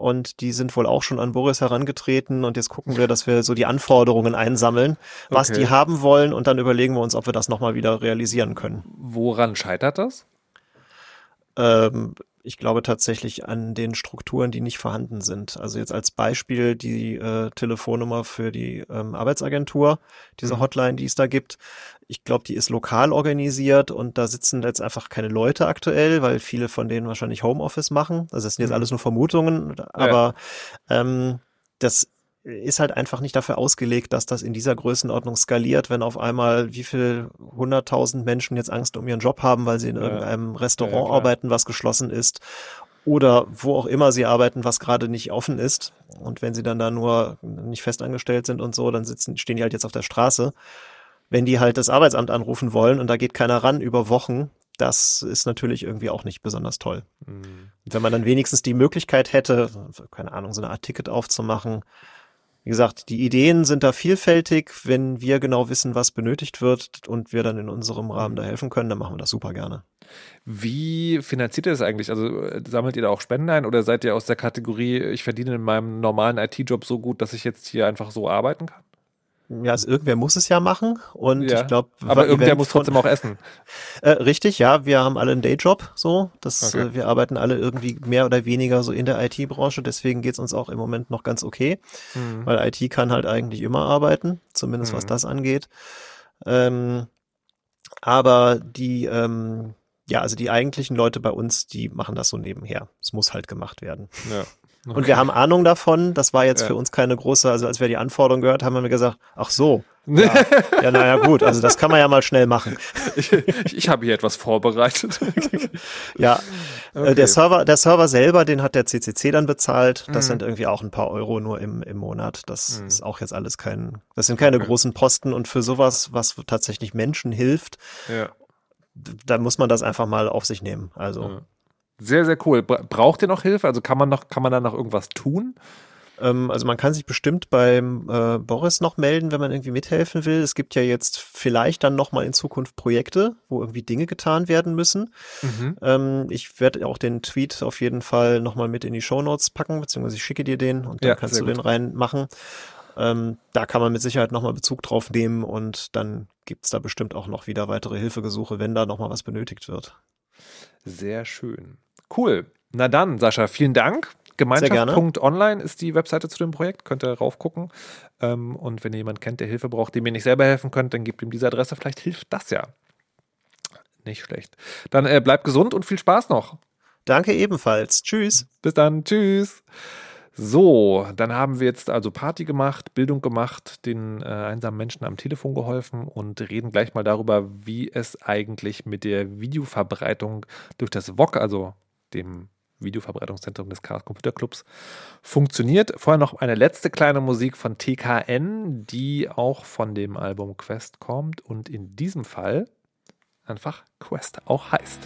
und die sind wohl auch schon an Boris herangetreten und jetzt gucken wir, dass wir so die Anforderungen einsammeln, was okay. die haben wollen und dann überlegen wir uns, ob wir das nochmal wieder realisieren können. Woran scheitert das? Ähm, ich glaube tatsächlich an den Strukturen, die nicht vorhanden sind. Also jetzt als Beispiel die äh, Telefonnummer für die ähm, Arbeitsagentur, diese mhm. Hotline, die es da gibt. Ich glaube, die ist lokal organisiert und da sitzen jetzt einfach keine Leute aktuell, weil viele von denen wahrscheinlich Homeoffice machen. Also das sind jetzt mhm. alles nur Vermutungen, aber ja. ähm, das ist halt einfach nicht dafür ausgelegt, dass das in dieser Größenordnung skaliert, wenn auf einmal wie viel hunderttausend Menschen jetzt Angst um ihren Job haben, weil sie in ja. irgendeinem Restaurant ja, arbeiten, was geschlossen ist oder wo auch immer sie arbeiten, was gerade nicht offen ist. Und wenn sie dann da nur nicht festangestellt sind und so, dann sitzen, stehen die halt jetzt auf der Straße. Wenn die halt das Arbeitsamt anrufen wollen und da geht keiner ran über Wochen, das ist natürlich irgendwie auch nicht besonders toll. Mhm. Wenn man dann wenigstens die Möglichkeit hätte, keine Ahnung, so eine Art Ticket aufzumachen, wie gesagt, die Ideen sind da vielfältig. Wenn wir genau wissen, was benötigt wird und wir dann in unserem Rahmen da helfen können, dann machen wir das super gerne. Wie finanziert ihr das eigentlich? Also äh, sammelt ihr da auch Spenden ein oder seid ihr aus der Kategorie, ich verdiene in meinem normalen IT-Job so gut, dass ich jetzt hier einfach so arbeiten kann? Ja, also irgendwer muss es ja machen und ja, ich glaube, aber irgendwer muss trotzdem auch essen. Äh, richtig, ja, wir haben alle einen Dayjob, so, das, okay. äh, wir arbeiten alle irgendwie mehr oder weniger so in der IT-Branche, deswegen geht's uns auch im Moment noch ganz okay, mhm. weil IT kann halt eigentlich immer arbeiten, zumindest mhm. was das angeht. Ähm, aber die, ähm, ja, also die eigentlichen Leute bei uns, die machen das so nebenher. Es muss halt gemacht werden. Ja. Okay. Und wir haben Ahnung davon. Das war jetzt ja. für uns keine große, also als wir die Anforderungen gehört haben, haben wir gesagt, ach so. Ja, ja naja, gut, also das kann man ja mal schnell machen. Ich, ich habe hier etwas vorbereitet. ja, äh, okay. der Server, der Server selber, den hat der CCC dann bezahlt. Das mhm. sind irgendwie auch ein paar Euro nur im, im Monat. Das mhm. ist auch jetzt alles kein, das sind keine okay. großen Posten und für sowas, was tatsächlich Menschen hilft, ja. da muss man das einfach mal auf sich nehmen. Also. Ja. Sehr, sehr cool. Braucht ihr noch Hilfe? Also kann man noch, kann man da noch irgendwas tun? Ähm, also man kann sich bestimmt beim äh, Boris noch melden, wenn man irgendwie mithelfen will. Es gibt ja jetzt vielleicht dann nochmal in Zukunft Projekte, wo irgendwie Dinge getan werden müssen. Mhm. Ähm, ich werde auch den Tweet auf jeden Fall nochmal mit in die Show Notes packen, beziehungsweise ich schicke dir den und dann ja, kannst du gut. den reinmachen. Ähm, da kann man mit Sicherheit nochmal Bezug drauf nehmen und dann gibt's da bestimmt auch noch wieder weitere Hilfegesuche, wenn da nochmal was benötigt wird. Sehr schön. Cool. Na dann, Sascha, vielen Dank. Gemeinschaft.online ist die Webseite zu dem Projekt, könnt ihr raufgucken. Ähm, und wenn ihr jemanden kennt, der Hilfe braucht, dem ihr nicht selber helfen könnt, dann gebt ihm diese Adresse, vielleicht hilft das ja. Nicht schlecht. Dann äh, bleibt gesund und viel Spaß noch. Danke ebenfalls. Tschüss. Bis dann. Tschüss. So, dann haben wir jetzt also Party gemacht, Bildung gemacht, den äh, einsamen Menschen am Telefon geholfen und reden gleich mal darüber, wie es eigentlich mit der Videoverbreitung durch das VOG, also dem Videoverbreitungszentrum des Chaos Computer Clubs, funktioniert. Vorher noch eine letzte kleine Musik von TKN, die auch von dem Album Quest kommt und in diesem Fall einfach Quest auch heißt.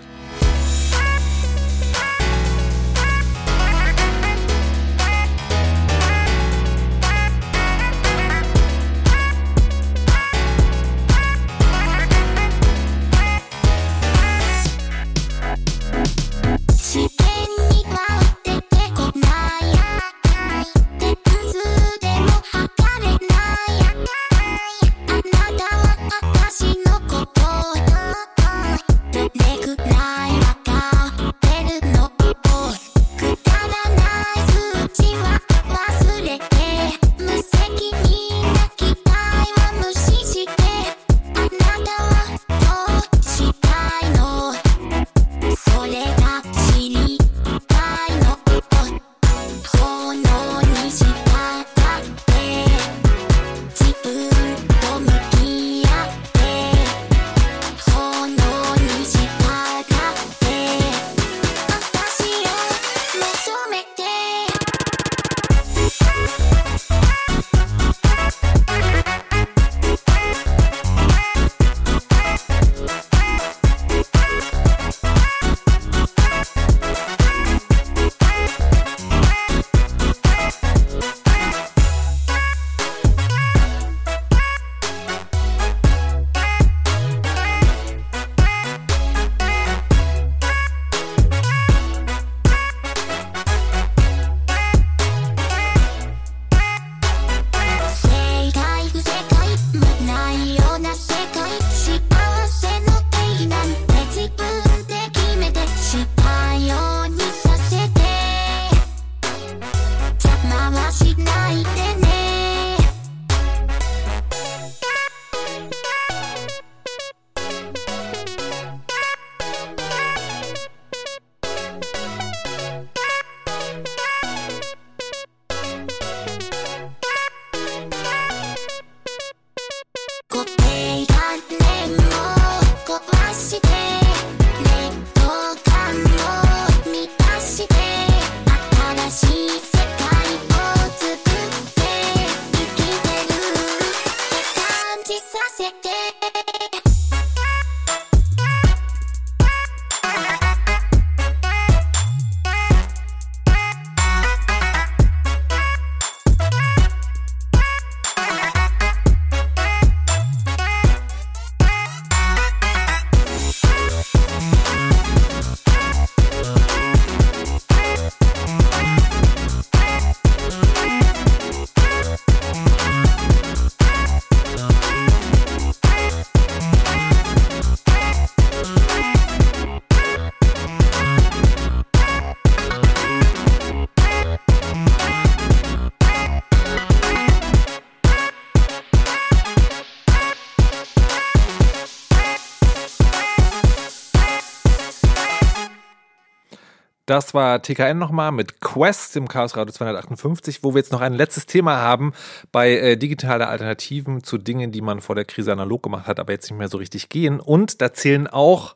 Das war TKN nochmal mit Quest im Chaos Radio 258, wo wir jetzt noch ein letztes Thema haben bei äh, digitale Alternativen zu Dingen, die man vor der Krise analog gemacht hat, aber jetzt nicht mehr so richtig gehen. Und da zählen auch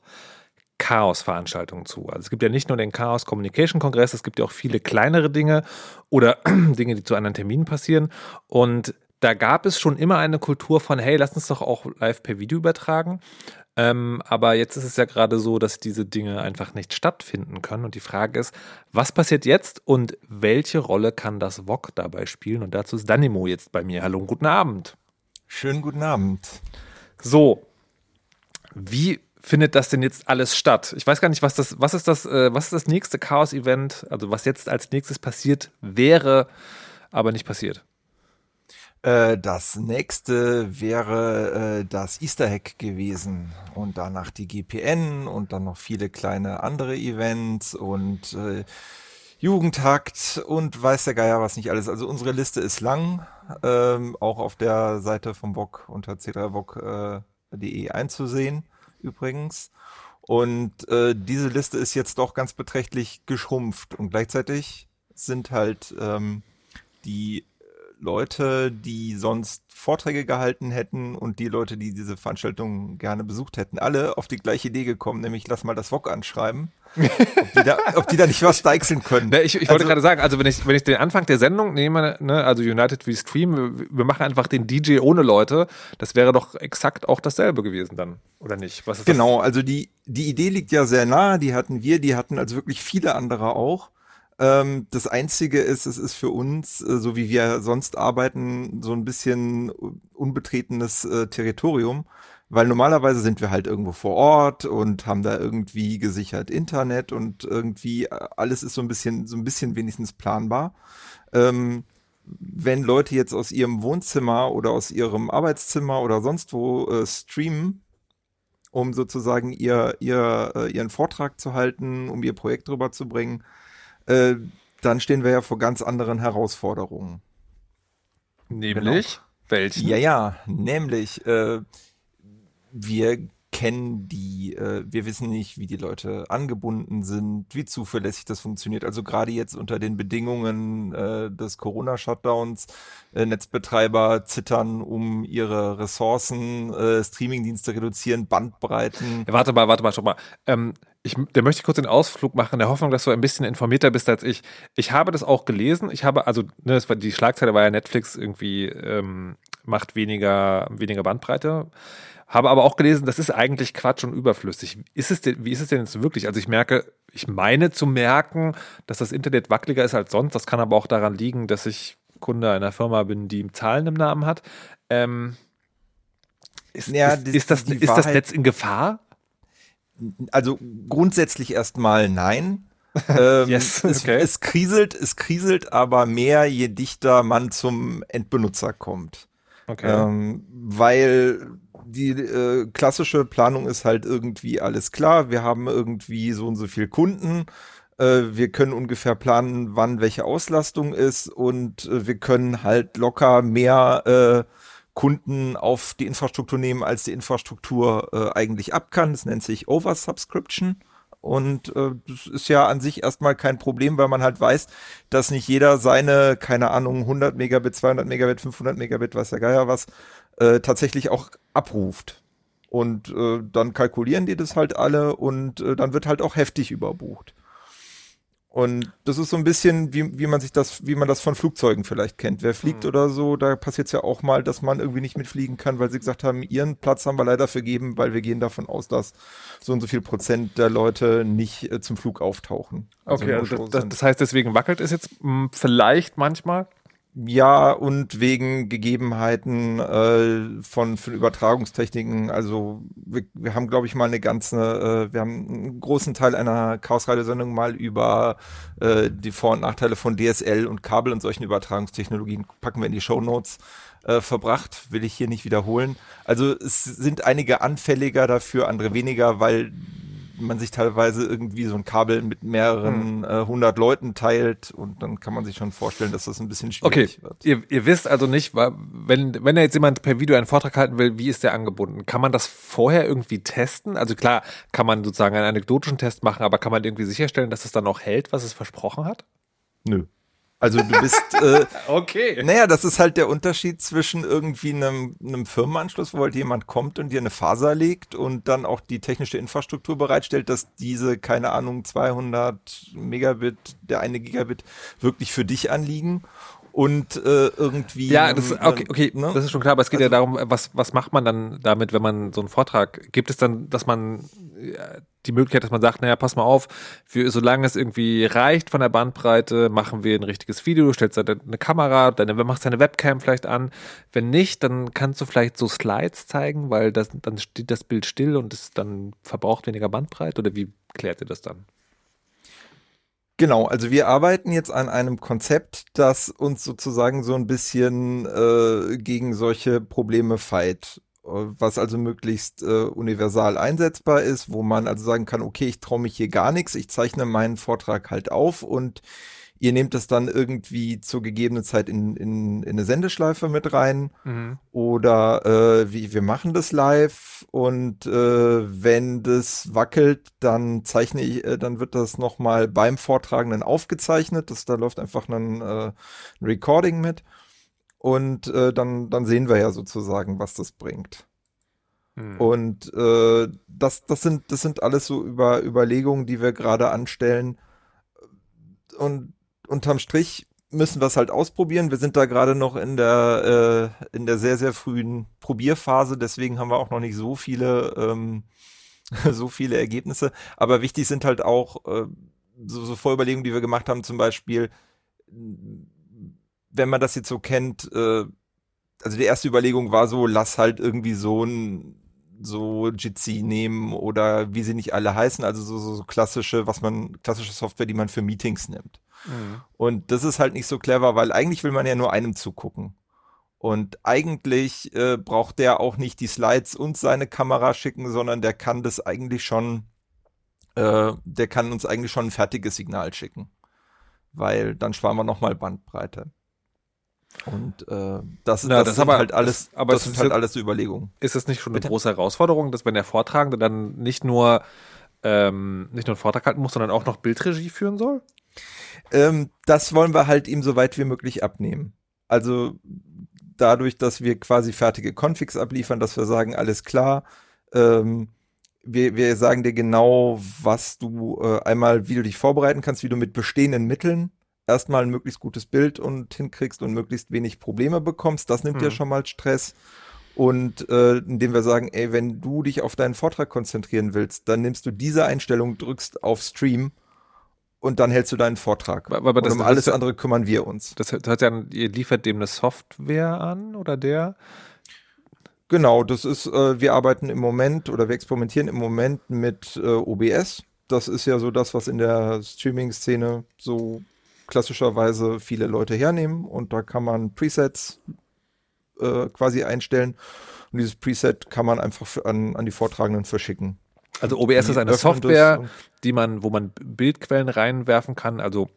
Chaos-Veranstaltungen zu. Also es gibt ja nicht nur den Chaos Communication Kongress, es gibt ja auch viele kleinere Dinge oder Dinge, die zu anderen Terminen passieren. Und da gab es schon immer eine Kultur von, hey, lass uns doch auch live per Video übertragen. Ähm, aber jetzt ist es ja gerade so, dass diese Dinge einfach nicht stattfinden können. Und die Frage ist, was passiert jetzt und welche Rolle kann das VOG dabei spielen? Und dazu ist Danimo jetzt bei mir. Hallo und guten Abend. Schönen guten Abend. So, wie findet das denn jetzt alles statt? Ich weiß gar nicht, was das, was ist das, äh, was ist das nächste Chaos-Event, also was jetzt als nächstes passiert wäre, aber nicht passiert. Äh, das nächste wäre äh, das Easter Hack gewesen und danach die GPN und dann noch viele kleine andere Events und äh, Jugendhakt und weiß der Geier was nicht alles. Also unsere Liste ist lang, ähm, auch auf der Seite vom Bock unter c3bock.de äh, einzusehen übrigens. Und äh, diese Liste ist jetzt doch ganz beträchtlich geschrumpft und gleichzeitig sind halt ähm, die Leute, die sonst Vorträge gehalten hätten und die Leute, die diese Veranstaltung gerne besucht hätten, alle auf die gleiche Idee gekommen, nämlich lass mal das VOG anschreiben. ob, die da, ob die da nicht was deichseln können. Ne, ich, ich also, wollte gerade sagen, also wenn ich, wenn ich den Anfang der Sendung nehme, ne, also United We Stream, wir, wir machen einfach den DJ ohne Leute, das wäre doch exakt auch dasselbe gewesen dann, oder nicht? genau, das? also die, die Idee liegt ja sehr nah, die hatten wir, die hatten also wirklich viele andere auch. Ähm, das Einzige ist, es ist für uns, äh, so wie wir sonst arbeiten, so ein bisschen unbetretenes äh, Territorium, weil normalerweise sind wir halt irgendwo vor Ort und haben da irgendwie gesichert Internet und irgendwie äh, alles ist so ein bisschen, so ein bisschen wenigstens planbar. Ähm, wenn Leute jetzt aus ihrem Wohnzimmer oder aus ihrem Arbeitszimmer oder sonst wo äh, streamen, um sozusagen ihr, ihr, äh, ihren Vortrag zu halten, um ihr Projekt rüberzubringen, äh, dann stehen wir ja vor ganz anderen Herausforderungen. Nämlich? Genau. Welchen? Ja, ja, nämlich äh, wir kennen die, äh, wir wissen nicht, wie die Leute angebunden sind, wie zuverlässig das funktioniert. Also gerade jetzt unter den Bedingungen äh, des Corona-Shutdowns, äh, Netzbetreiber zittern um ihre Ressourcen, äh, Streamingdienste reduzieren, Bandbreiten. Ja, warte mal, warte mal, schau mal. Ähm, ich, da möchte ich kurz den Ausflug machen, in der Hoffnung, dass du ein bisschen informierter bist als ich. Ich habe das auch gelesen. Ich habe, also, ne, war, die Schlagzeile war ja Netflix irgendwie ähm, macht weniger, weniger Bandbreite. Habe aber auch gelesen, das ist eigentlich Quatsch und überflüssig. Ist es denn, wie ist es denn jetzt wirklich? Also ich merke, ich meine zu merken, dass das Internet wackeliger ist als sonst. Das kann aber auch daran liegen, dass ich Kunde einer Firma bin, die Zahlen im Namen hat. Ähm, ist, ja, ist, ist, das, ist das Netz in Gefahr? Also grundsätzlich erstmal nein. ähm, yes, okay. es, es, kriselt, es kriselt aber mehr, je dichter man zum Endbenutzer kommt. Okay. Ähm, weil die äh, klassische Planung ist halt irgendwie alles klar. Wir haben irgendwie so und so viel Kunden. Äh, wir können ungefähr planen, wann welche Auslastung ist und äh, wir können halt locker mehr äh, Kunden auf die Infrastruktur nehmen, als die Infrastruktur äh, eigentlich ab kann. Das nennt sich Oversubscription. Und äh, das ist ja an sich erstmal kein Problem, weil man halt weiß, dass nicht jeder seine, keine Ahnung, 100 Megabit, 200 Megabit, 500 Megabit, weiß der Geier was, äh, tatsächlich auch abruft. Und äh, dann kalkulieren die das halt alle und äh, dann wird halt auch heftig überbucht. Und das ist so ein bisschen, wie, wie man sich das, wie man das von Flugzeugen vielleicht kennt. Wer fliegt mhm. oder so, da passiert es ja auch mal, dass man irgendwie nicht mitfliegen kann, weil sie gesagt haben, ihren Platz haben wir leider vergeben, weil wir gehen davon aus, dass so und so viel Prozent der Leute nicht äh, zum Flug auftauchen. Also okay, also das, das, heißt, deswegen wackelt es jetzt mh, hm, vielleicht manchmal? Ja, und wegen Gegebenheiten äh, von, von Übertragungstechniken. Also wir, wir haben, glaube ich, mal eine ganze, äh, wir haben einen großen Teil einer Chaos-Radio-Sendung mal über äh, die Vor- und Nachteile von DSL und Kabel und solchen Übertragungstechnologien, packen wir in die Show Notes, äh, verbracht. Will ich hier nicht wiederholen. Also es sind einige anfälliger dafür, andere weniger, weil man sich teilweise irgendwie so ein Kabel mit mehreren hundert hm. äh, Leuten teilt und dann kann man sich schon vorstellen, dass das ein bisschen schwierig okay. wird. Ihr, ihr wisst also nicht, wenn, wenn da jetzt jemand per Video einen Vortrag halten will, wie ist der angebunden? Kann man das vorher irgendwie testen? Also klar, kann man sozusagen einen anekdotischen Test machen, aber kann man irgendwie sicherstellen, dass es dann auch hält, was es versprochen hat? Nö. Also du bist äh, okay. Naja, das ist halt der Unterschied zwischen irgendwie einem, einem Firmenanschluss, wo halt jemand kommt und dir eine Faser legt und dann auch die technische Infrastruktur bereitstellt, dass diese keine Ahnung 200 Megabit, der eine Gigabit wirklich für dich anliegen und äh, irgendwie. Ja, das ist, okay, okay ne? das ist schon klar, aber es geht also, ja darum, was, was macht man dann damit, wenn man so einen Vortrag, gibt es dann, dass man die Möglichkeit, dass man sagt, naja, pass mal auf, für, solange es irgendwie reicht von der Bandbreite, machen wir ein richtiges Video, du stellst da eine Kamera, dann machst deine Webcam vielleicht an. Wenn nicht, dann kannst du vielleicht so Slides zeigen, weil das, dann steht das Bild still und es dann verbraucht weniger Bandbreite oder wie klärt ihr das dann? Genau, also wir arbeiten jetzt an einem Konzept, das uns sozusagen so ein bisschen äh, gegen solche Probleme feit, was also möglichst äh, universal einsetzbar ist, wo man also sagen kann, okay, ich traue mich hier gar nichts, ich zeichne meinen Vortrag halt auf und ihr nehmt es dann irgendwie zur gegebenen Zeit in, in, in eine Sendeschleife mit rein mhm. oder äh, wie wir machen das live und äh, wenn das wackelt, dann zeichne ich, äh, dann wird das nochmal beim Vortragenden aufgezeichnet. Das, da läuft einfach ein, äh, ein Recording mit und äh, dann, dann sehen wir ja sozusagen, was das bringt. Mhm. Und äh, das, das, sind, das sind alles so über Überlegungen, die wir gerade anstellen. Und unterm Strich müssen wir es halt ausprobieren. Wir sind da gerade noch in der, äh, in der sehr, sehr frühen Probierphase, deswegen haben wir auch noch nicht so viele, ähm, so viele Ergebnisse. Aber wichtig sind halt auch äh, so, so Vorüberlegungen, die wir gemacht haben, zum Beispiel, wenn man das jetzt so kennt, äh, also die erste Überlegung war so, lass halt irgendwie so ein so Jitsi nehmen oder wie sie nicht alle heißen, also so, so, so klassische, was man, klassische Software, die man für Meetings nimmt. Mhm. Und das ist halt nicht so clever, weil eigentlich will man ja nur einem zugucken. Und eigentlich äh, braucht der auch nicht die Slides und seine Kamera schicken, sondern der kann das eigentlich schon, äh, der kann uns eigentlich schon ein fertiges Signal schicken. Weil dann sparen wir nochmal Bandbreite. Und äh, das, Na, das, das sind aber, halt alles, das, aber das sind halt alles so Überlegungen. Ist es nicht schon eine Bitte? große Herausforderung, dass wenn der Vortragende dann nicht nur ähm, nicht nur einen Vortrag halten muss, sondern auch noch Bildregie führen soll? Ähm, das wollen wir halt ihm so weit wie möglich abnehmen. Also dadurch, dass wir quasi fertige Configs abliefern, dass wir sagen, alles klar, ähm, wir, wir sagen dir genau, was du äh, einmal, wie du dich vorbereiten kannst, wie du mit bestehenden Mitteln erstmal ein möglichst gutes Bild und hinkriegst und möglichst wenig Probleme bekommst. Das nimmt mhm. ja schon mal Stress. Und äh, indem wir sagen, ey, wenn du dich auf deinen Vortrag konzentrieren willst, dann nimmst du diese Einstellung, drückst auf Stream und dann hältst du deinen Vortrag. Aber, aber und um alles andere kümmern wir uns. Das heißt ja, ihr liefert dem eine Software an oder der? Genau, das ist, äh, wir arbeiten im Moment oder wir experimentieren im Moment mit äh, OBS. Das ist ja so das, was in der Streaming-Szene so klassischerweise viele Leute hernehmen und da kann man Presets äh, quasi einstellen und dieses Preset kann man einfach an, an die Vortragenden verschicken. Also OBS ist eine Software, die man, wo man Bildquellen reinwerfen kann. Also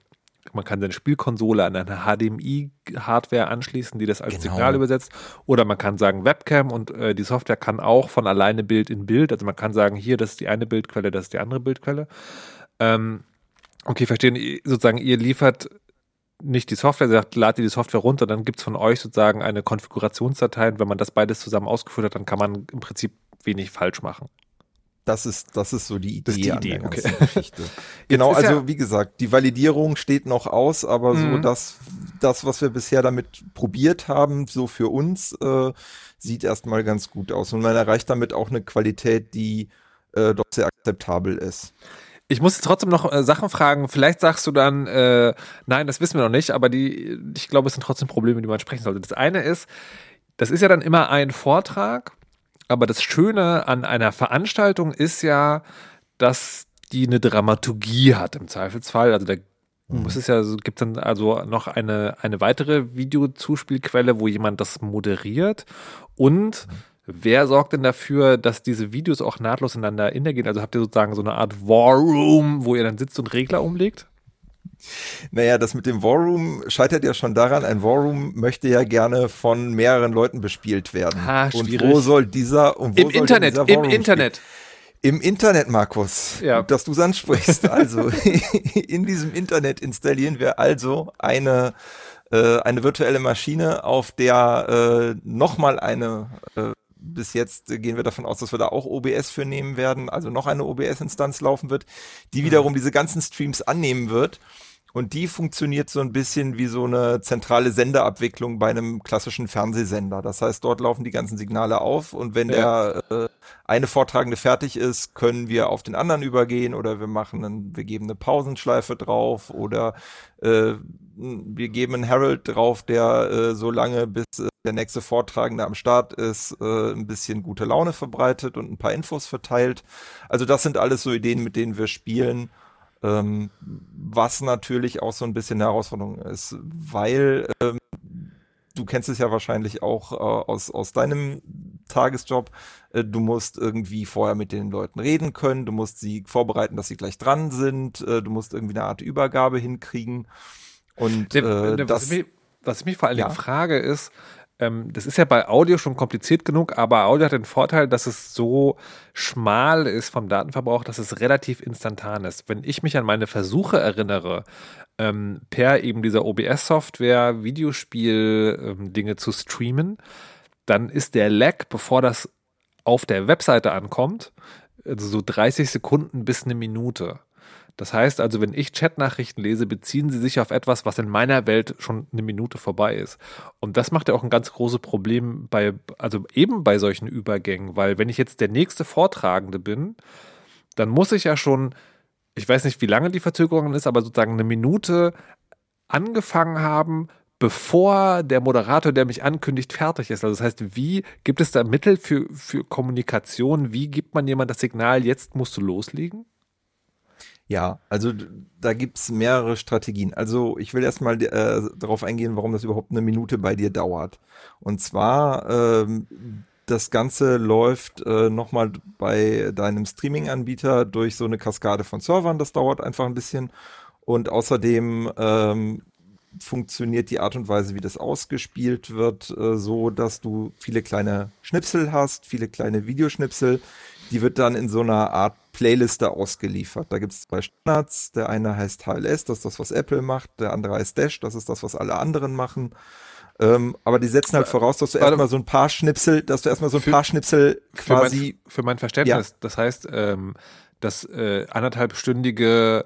man kann seine Spielkonsole an eine HDMI-Hardware anschließen, die das als genau. Signal übersetzt. Oder man kann sagen Webcam und äh, die Software kann auch von alleine Bild in Bild. Also man kann sagen, hier, das ist die eine Bildquelle, das ist die andere Bildquelle. Ähm, okay, verstehen, sozusagen, ihr liefert nicht die Software, sagt, ladet ihr die Software runter, dann gibt es von euch sozusagen eine Konfigurationsdatei und wenn man das beides zusammen ausgeführt hat, dann kann man im Prinzip wenig falsch machen. Das ist, das ist so die Idee, das ist die Idee an der okay. Geschichte. genau, also ja wie gesagt, die Validierung steht noch aus, aber mhm. so das, das, was wir bisher damit probiert haben, so für uns, äh, sieht erstmal ganz gut aus. Und man erreicht damit auch eine Qualität, die äh, doch sehr akzeptabel ist. Ich muss trotzdem noch äh, Sachen fragen. Vielleicht sagst du dann, äh, nein, das wissen wir noch nicht, aber die, ich glaube, es sind trotzdem Probleme, die man sprechen sollte. Das eine ist, das ist ja dann immer ein Vortrag aber das Schöne an einer Veranstaltung ist ja, dass die eine Dramaturgie hat im Zweifelsfall. Also da mhm. muss es ja, gibt dann also noch eine, eine weitere Videozuspielquelle, wo jemand das moderiert und Wer sorgt denn dafür, dass diese Videos auch nahtlos ineinander gehen? Also habt ihr sozusagen so eine Art War Room, wo ihr dann sitzt und Regler umlegt? Naja, das mit dem War Room scheitert ja schon daran, ein War Room möchte ja gerne von mehreren Leuten bespielt werden. Ha, und wo soll dieser und wo Im Internet, im Internet. Spielen? Im Internet, Markus, ja. dass du es ansprichst. Also in diesem Internet installieren wir also eine äh, eine virtuelle Maschine, auf der äh, nochmal eine äh, bis jetzt gehen wir davon aus, dass wir da auch OBS für nehmen werden, also noch eine OBS-Instanz laufen wird, die mhm. wiederum diese ganzen Streams annehmen wird. Und die funktioniert so ein bisschen wie so eine zentrale Senderabwicklung bei einem klassischen Fernsehsender. Das heißt, dort laufen die ganzen Signale auf und wenn ja. der äh, eine Vortragende fertig ist, können wir auf den anderen übergehen oder wir machen einen, wir geben eine Pausenschleife drauf oder äh, wir geben einen Herald drauf, der äh, so lange bis äh, der nächste Vortragende am Start ist, äh, ein bisschen gute Laune verbreitet und ein paar Infos verteilt. Also das sind alles so Ideen, mit denen wir spielen. Ähm, was natürlich auch so ein bisschen eine Herausforderung ist, weil ähm, du kennst es ja wahrscheinlich auch äh, aus, aus deinem Tagesjob. Äh, du musst irgendwie vorher mit den Leuten reden können, du musst sie vorbereiten, dass sie gleich dran sind, äh, du musst irgendwie eine Art Übergabe hinkriegen. Und äh, was, das, ich mich, was ich mich vor allen Dingen ja. frage, ist, ähm, das ist ja bei Audio schon kompliziert genug, aber Audio hat den Vorteil, dass es so schmal ist vom Datenverbrauch, dass es relativ instantan ist. Wenn ich mich an meine Versuche erinnere, ähm, per eben dieser OBS-Software Videospiel-Dinge ähm, zu streamen, dann ist der Lag, bevor das auf der Webseite ankommt, also so 30 Sekunden bis eine Minute. Das heißt also, wenn ich Chatnachrichten lese, beziehen sie sich auf etwas, was in meiner Welt schon eine Minute vorbei ist. Und das macht ja auch ein ganz großes Problem bei, also eben bei solchen Übergängen, weil wenn ich jetzt der nächste Vortragende bin, dann muss ich ja schon, ich weiß nicht, wie lange die Verzögerung ist, aber sozusagen eine Minute angefangen haben, bevor der Moderator, der mich ankündigt, fertig ist. Also das heißt, wie gibt es da Mittel für, für Kommunikation? Wie gibt man jemand das Signal, jetzt musst du loslegen? Ja, also da gibt's mehrere Strategien. Also ich will erstmal äh, darauf eingehen, warum das überhaupt eine Minute bei dir dauert. Und zwar, ähm, das Ganze läuft äh, nochmal bei deinem Streaming-Anbieter durch so eine Kaskade von Servern. Das dauert einfach ein bisschen. Und außerdem ähm, funktioniert die Art und Weise, wie das ausgespielt wird, äh, so, dass du viele kleine Schnipsel hast, viele kleine Videoschnipsel. Die wird dann in so einer Art Playliste ausgeliefert. Da gibt es zwei Standards. Der eine heißt HLS, das ist das, was Apple macht. Der andere heißt Dash, das ist das, was alle anderen machen. Ähm, aber die setzen halt voraus, dass du erstmal so ein paar Schnipsel, dass du erstmal so ein für, paar Schnipsel quasi. Für mein, für mein Verständnis, ja. das heißt, ähm, das äh, anderthalbstündige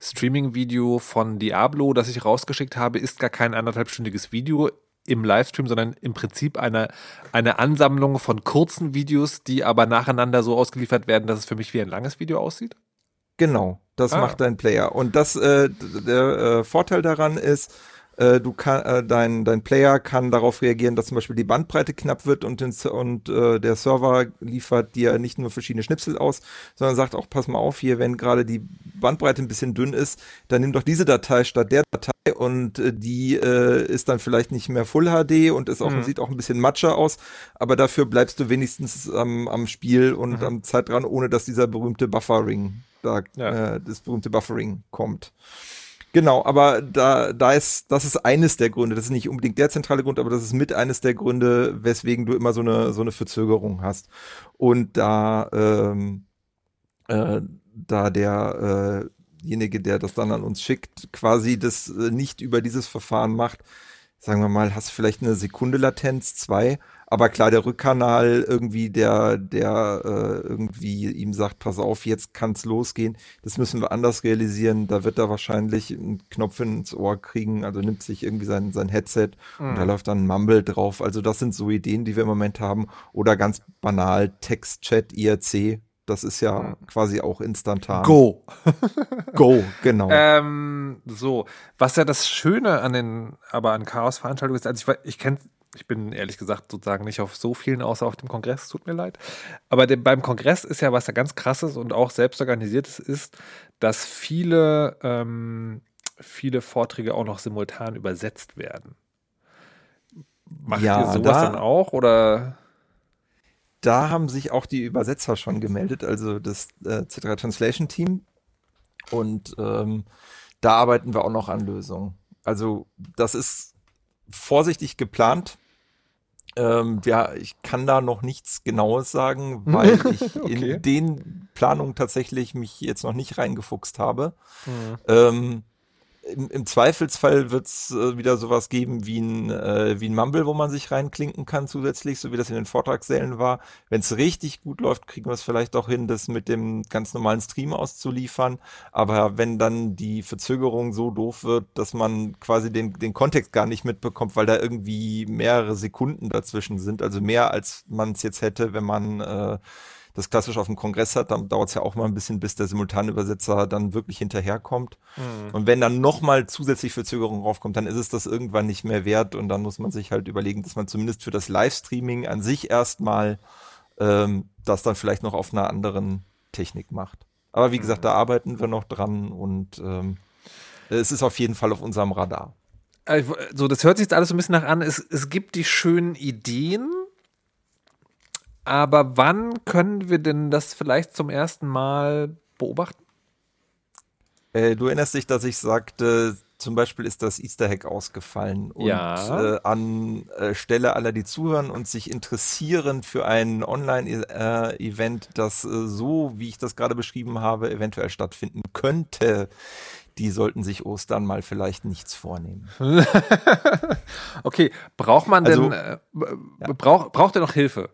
Streaming-Video von Diablo, das ich rausgeschickt habe, ist gar kein anderthalbstündiges Video im Livestream, sondern im Prinzip eine, eine Ansammlung von kurzen Videos, die aber nacheinander so ausgeliefert werden, dass es für mich wie ein langes Video aussieht? Genau, das ah. macht dein Player. Und das, äh, der äh, Vorteil daran ist, äh, du kann, äh, dein, dein Player kann darauf reagieren, dass zum Beispiel die Bandbreite knapp wird und, den, und äh, der Server liefert dir nicht nur verschiedene Schnipsel aus, sondern sagt auch, pass mal auf, hier, wenn gerade die Bandbreite ein bisschen dünn ist, dann nimm doch diese Datei statt der Datei und äh, die äh, ist dann vielleicht nicht mehr Full HD und ist auch, mhm. sieht auch ein bisschen matscher aus, aber dafür bleibst du wenigstens am, am Spiel und mhm. am Zeit dran, ohne dass dieser berühmte Buffering da, ja. äh, das berühmte Buffering kommt. Genau, aber da, da ist, das ist eines der Gründe. Das ist nicht unbedingt der zentrale Grund, aber das ist mit eines der Gründe, weswegen du immer so eine, so eine Verzögerung hast. Und da, ähm, äh, da der, derjenige, der das dann an uns schickt, quasi das äh, nicht über dieses Verfahren macht, sagen wir mal, hast vielleicht eine Sekunde Latenz, zwei, aber klar, der Rückkanal irgendwie, der, der äh, irgendwie ihm sagt, pass auf, jetzt kann's losgehen, das müssen wir anders realisieren. Da wird er wahrscheinlich einen Knopf ins Ohr kriegen, also nimmt sich irgendwie sein, sein Headset mhm. und da läuft dann Mumble drauf. Also das sind so Ideen, die wir im Moment haben. Oder ganz banal Text-Chat, IRC, das ist ja mhm. quasi auch instantan. Go. Go, genau. Ähm, so, was ja das Schöne an den, aber an Chaos-Veranstaltungen ist, also ich, ich kenne ich bin ehrlich gesagt sozusagen nicht auf so vielen, außer auf dem Kongress, tut mir leid. Aber dem, beim Kongress ist ja was da ganz krasses und auch selbst organisiertes ist, dass viele, ähm, viele Vorträge auch noch simultan übersetzt werden. Macht ja, ihr sowas da, dann auch oder? da haben sich auch die Übersetzer schon gemeldet, also das äh, C3 Translation Team. Und ähm, da arbeiten wir auch noch an Lösungen. Also das ist vorsichtig geplant. Ähm, ja, ich kann da noch nichts Genaues sagen, weil ich okay. in den Planungen tatsächlich mich jetzt noch nicht reingefuchst habe. Mhm. Ähm, im, im Zweifelsfall wird es äh, wieder sowas geben wie ein, äh, wie ein Mumble, wo man sich reinklinken kann zusätzlich, so wie das in den Vortragssälen war. Wenn es richtig gut läuft, kriegen wir es vielleicht auch hin, das mit dem ganz normalen Stream auszuliefern. Aber wenn dann die Verzögerung so doof wird, dass man quasi den, den Kontext gar nicht mitbekommt, weil da irgendwie mehrere Sekunden dazwischen sind, also mehr als man es jetzt hätte, wenn man äh, das klassisch auf dem Kongress hat, dann dauert es ja auch mal ein bisschen, bis der Simultanübersetzer dann wirklich hinterherkommt. Mhm. Und wenn dann nochmal zusätzlich Verzögerung raufkommt, dann ist es das irgendwann nicht mehr wert und dann muss man sich halt überlegen, dass man zumindest für das Livestreaming an sich erstmal ähm, das dann vielleicht noch auf einer anderen Technik macht. Aber wie gesagt, da arbeiten wir noch dran und ähm, es ist auf jeden Fall auf unserem Radar. Äh, so, das hört sich jetzt alles so ein bisschen nach an. Es, es gibt die schönen Ideen, aber wann können wir denn das vielleicht zum ersten Mal beobachten? Äh, du erinnerst dich, dass ich sagte, zum Beispiel ist das Easter Hack ausgefallen. Und ja. äh, an äh, Stelle aller, die zuhören und sich interessieren für ein Online-Event, das äh, so, wie ich das gerade beschrieben habe, eventuell stattfinden könnte, die sollten sich Ostern mal vielleicht nichts vornehmen. okay, braucht man denn, also, äh, ja. braucht, braucht er noch Hilfe?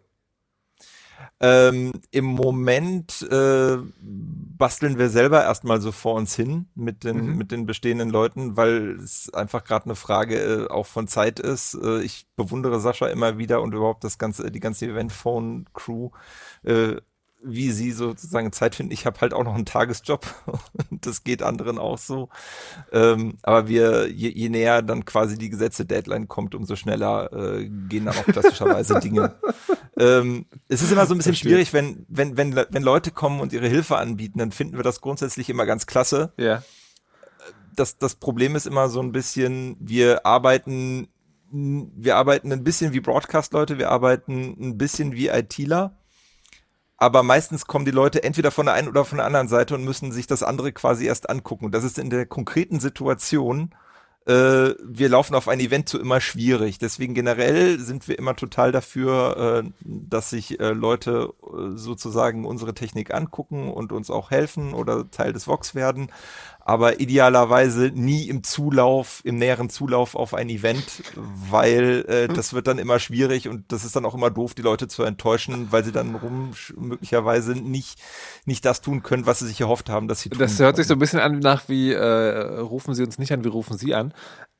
Ähm, Im Moment äh, basteln wir selber erstmal so vor uns hin mit den, mhm. mit den bestehenden Leuten, weil es einfach gerade eine Frage äh, auch von Zeit ist. Äh, ich bewundere Sascha immer wieder und überhaupt das ganze, die ganze Event-Phone-Crew. Äh, wie sie sozusagen Zeit finden. Ich habe halt auch noch einen Tagesjob und das geht anderen auch so. Ähm, aber wir, je, je, näher dann quasi die gesetzte Deadline kommt, umso schneller äh, gehen dann auch klassischerweise Dinge. Ähm, es ist immer so ein bisschen Verstehe. schwierig, wenn, wenn, wenn, wenn Leute kommen und ihre Hilfe anbieten, dann finden wir das grundsätzlich immer ganz klasse. Ja. Das, das Problem ist immer so ein bisschen, wir arbeiten wir arbeiten ein bisschen wie Broadcast-Leute, wir arbeiten ein bisschen wie ITler aber meistens kommen die Leute entweder von der einen oder von der anderen Seite und müssen sich das andere quasi erst angucken. Und das ist in der konkreten Situation, äh, wir laufen auf ein Event zu immer schwierig. Deswegen generell sind wir immer total dafür, äh, dass sich äh, Leute äh, sozusagen unsere Technik angucken und uns auch helfen oder Teil des Vox werden aber idealerweise nie im Zulauf, im näheren Zulauf auf ein Event, weil äh, hm. das wird dann immer schwierig und das ist dann auch immer doof, die Leute zu enttäuschen, weil sie dann rum möglicherweise nicht, nicht das tun können, was sie sich erhofft haben, dass sie tun. Das hört können. sich so ein bisschen an nach wie äh, rufen sie uns nicht an, wir rufen sie an.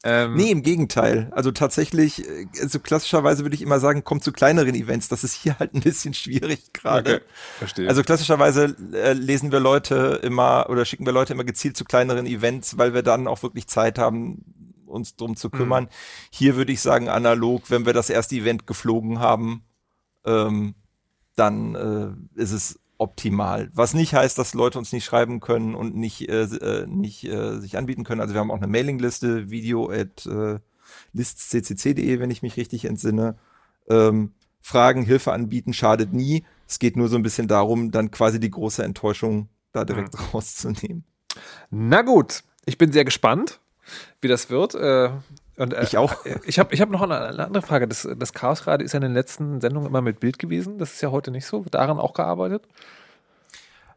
Ähm, nee, im Gegenteil. Also tatsächlich, also klassischerweise würde ich immer sagen, kommt zu kleineren Events. Das ist hier halt ein bisschen schwierig gerade. Okay, verstehe. Also klassischerweise äh, lesen wir Leute immer oder schicken wir Leute immer gezielt zu kleineren Events, weil wir dann auch wirklich Zeit haben, uns drum zu kümmern. Mhm. Hier würde ich sagen, analog, wenn wir das erste Event geflogen haben, ähm, dann äh, ist es optimal. Was nicht heißt, dass Leute uns nicht schreiben können und nicht, äh, äh, nicht äh, sich anbieten können. Also wir haben auch eine Mailingliste, video at äh, listccc.de, wenn ich mich richtig entsinne. Ähm, Fragen, Hilfe anbieten schadet nie. Es geht nur so ein bisschen darum, dann quasi die große Enttäuschung da direkt mhm. rauszunehmen. Na gut, ich bin sehr gespannt, wie das wird. Äh, und, äh, ich auch. Äh, ich habe ich hab noch eine, eine, andere Frage. Das, das Chaos gerade ist ja in den letzten Sendungen immer mit Bild gewesen. Das ist ja heute nicht so. Wird daran auch gearbeitet?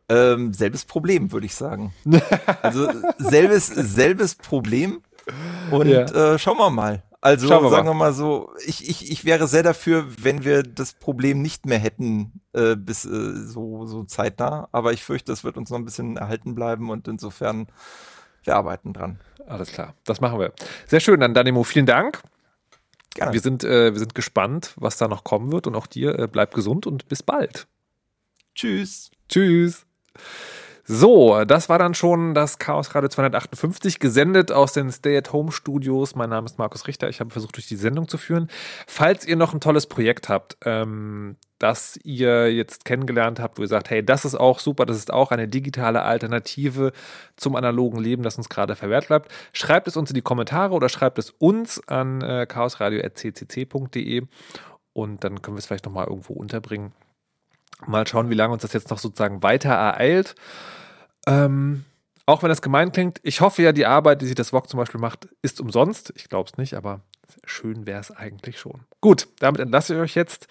Ähm, selbes Problem, würde ich sagen. also selbes, selbes Problem. Und ja. äh, schauen wir mal. Also wir sagen mal. wir mal so, ich, ich, ich wäre sehr dafür, wenn wir das Problem nicht mehr hätten, äh, bis äh, so, so zeitnah. Aber ich fürchte, das wird uns noch ein bisschen erhalten bleiben und insofern, wir arbeiten dran. Alles klar, das machen wir. Sehr schön, dann Danimo, vielen Dank. Gerne. Wir sind, äh, wir sind gespannt, was da noch kommen wird und auch dir äh, bleib gesund und bis bald. Tschüss. Tschüss. So, das war dann schon das Chaos Radio 258, gesendet aus den Stay-at-Home-Studios. Mein Name ist Markus Richter. Ich habe versucht, durch die Sendung zu führen. Falls ihr noch ein tolles Projekt habt, ähm, das ihr jetzt kennengelernt habt, wo ihr sagt, hey, das ist auch super, das ist auch eine digitale Alternative zum analogen Leben, das uns gerade verwehrt bleibt, schreibt es uns in die Kommentare oder schreibt es uns an äh, chaosradio.ccc.de und dann können wir es vielleicht nochmal irgendwo unterbringen. Mal schauen, wie lange uns das jetzt noch sozusagen weiter ereilt. Ähm, auch wenn das gemein klingt, ich hoffe ja, die Arbeit, die sich das VOG zum Beispiel macht, ist umsonst. Ich glaube es nicht, aber schön wäre es eigentlich schon. Gut, damit entlasse ich euch jetzt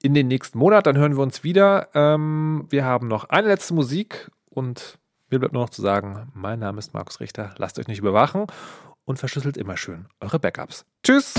in den nächsten Monat. Dann hören wir uns wieder. Ähm, wir haben noch eine letzte Musik und mir bleibt nur noch zu sagen, mein Name ist Markus Richter. Lasst euch nicht überwachen und verschlüsselt immer schön eure Backups. Tschüss!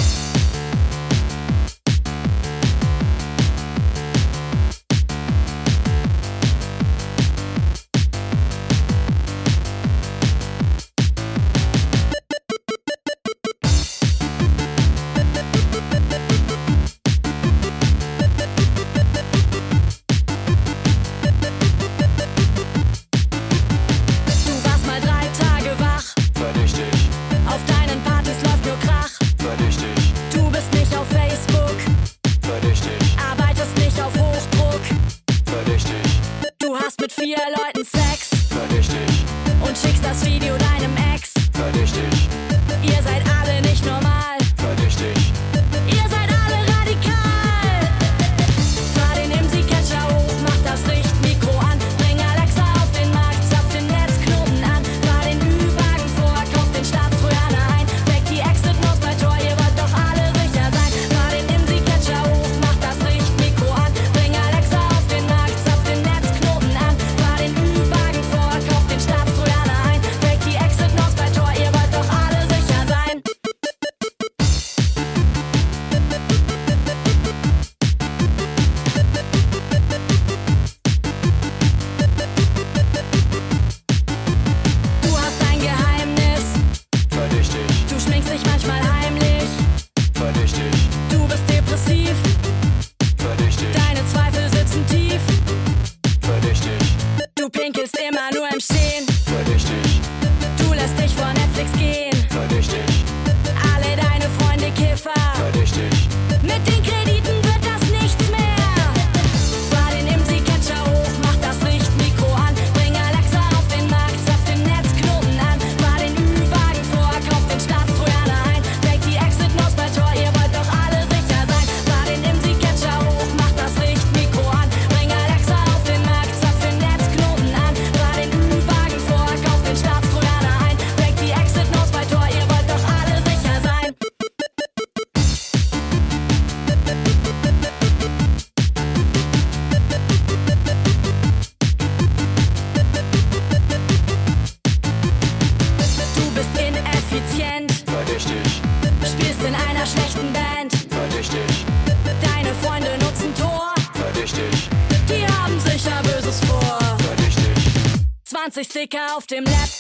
Sticker auf dem Laptop.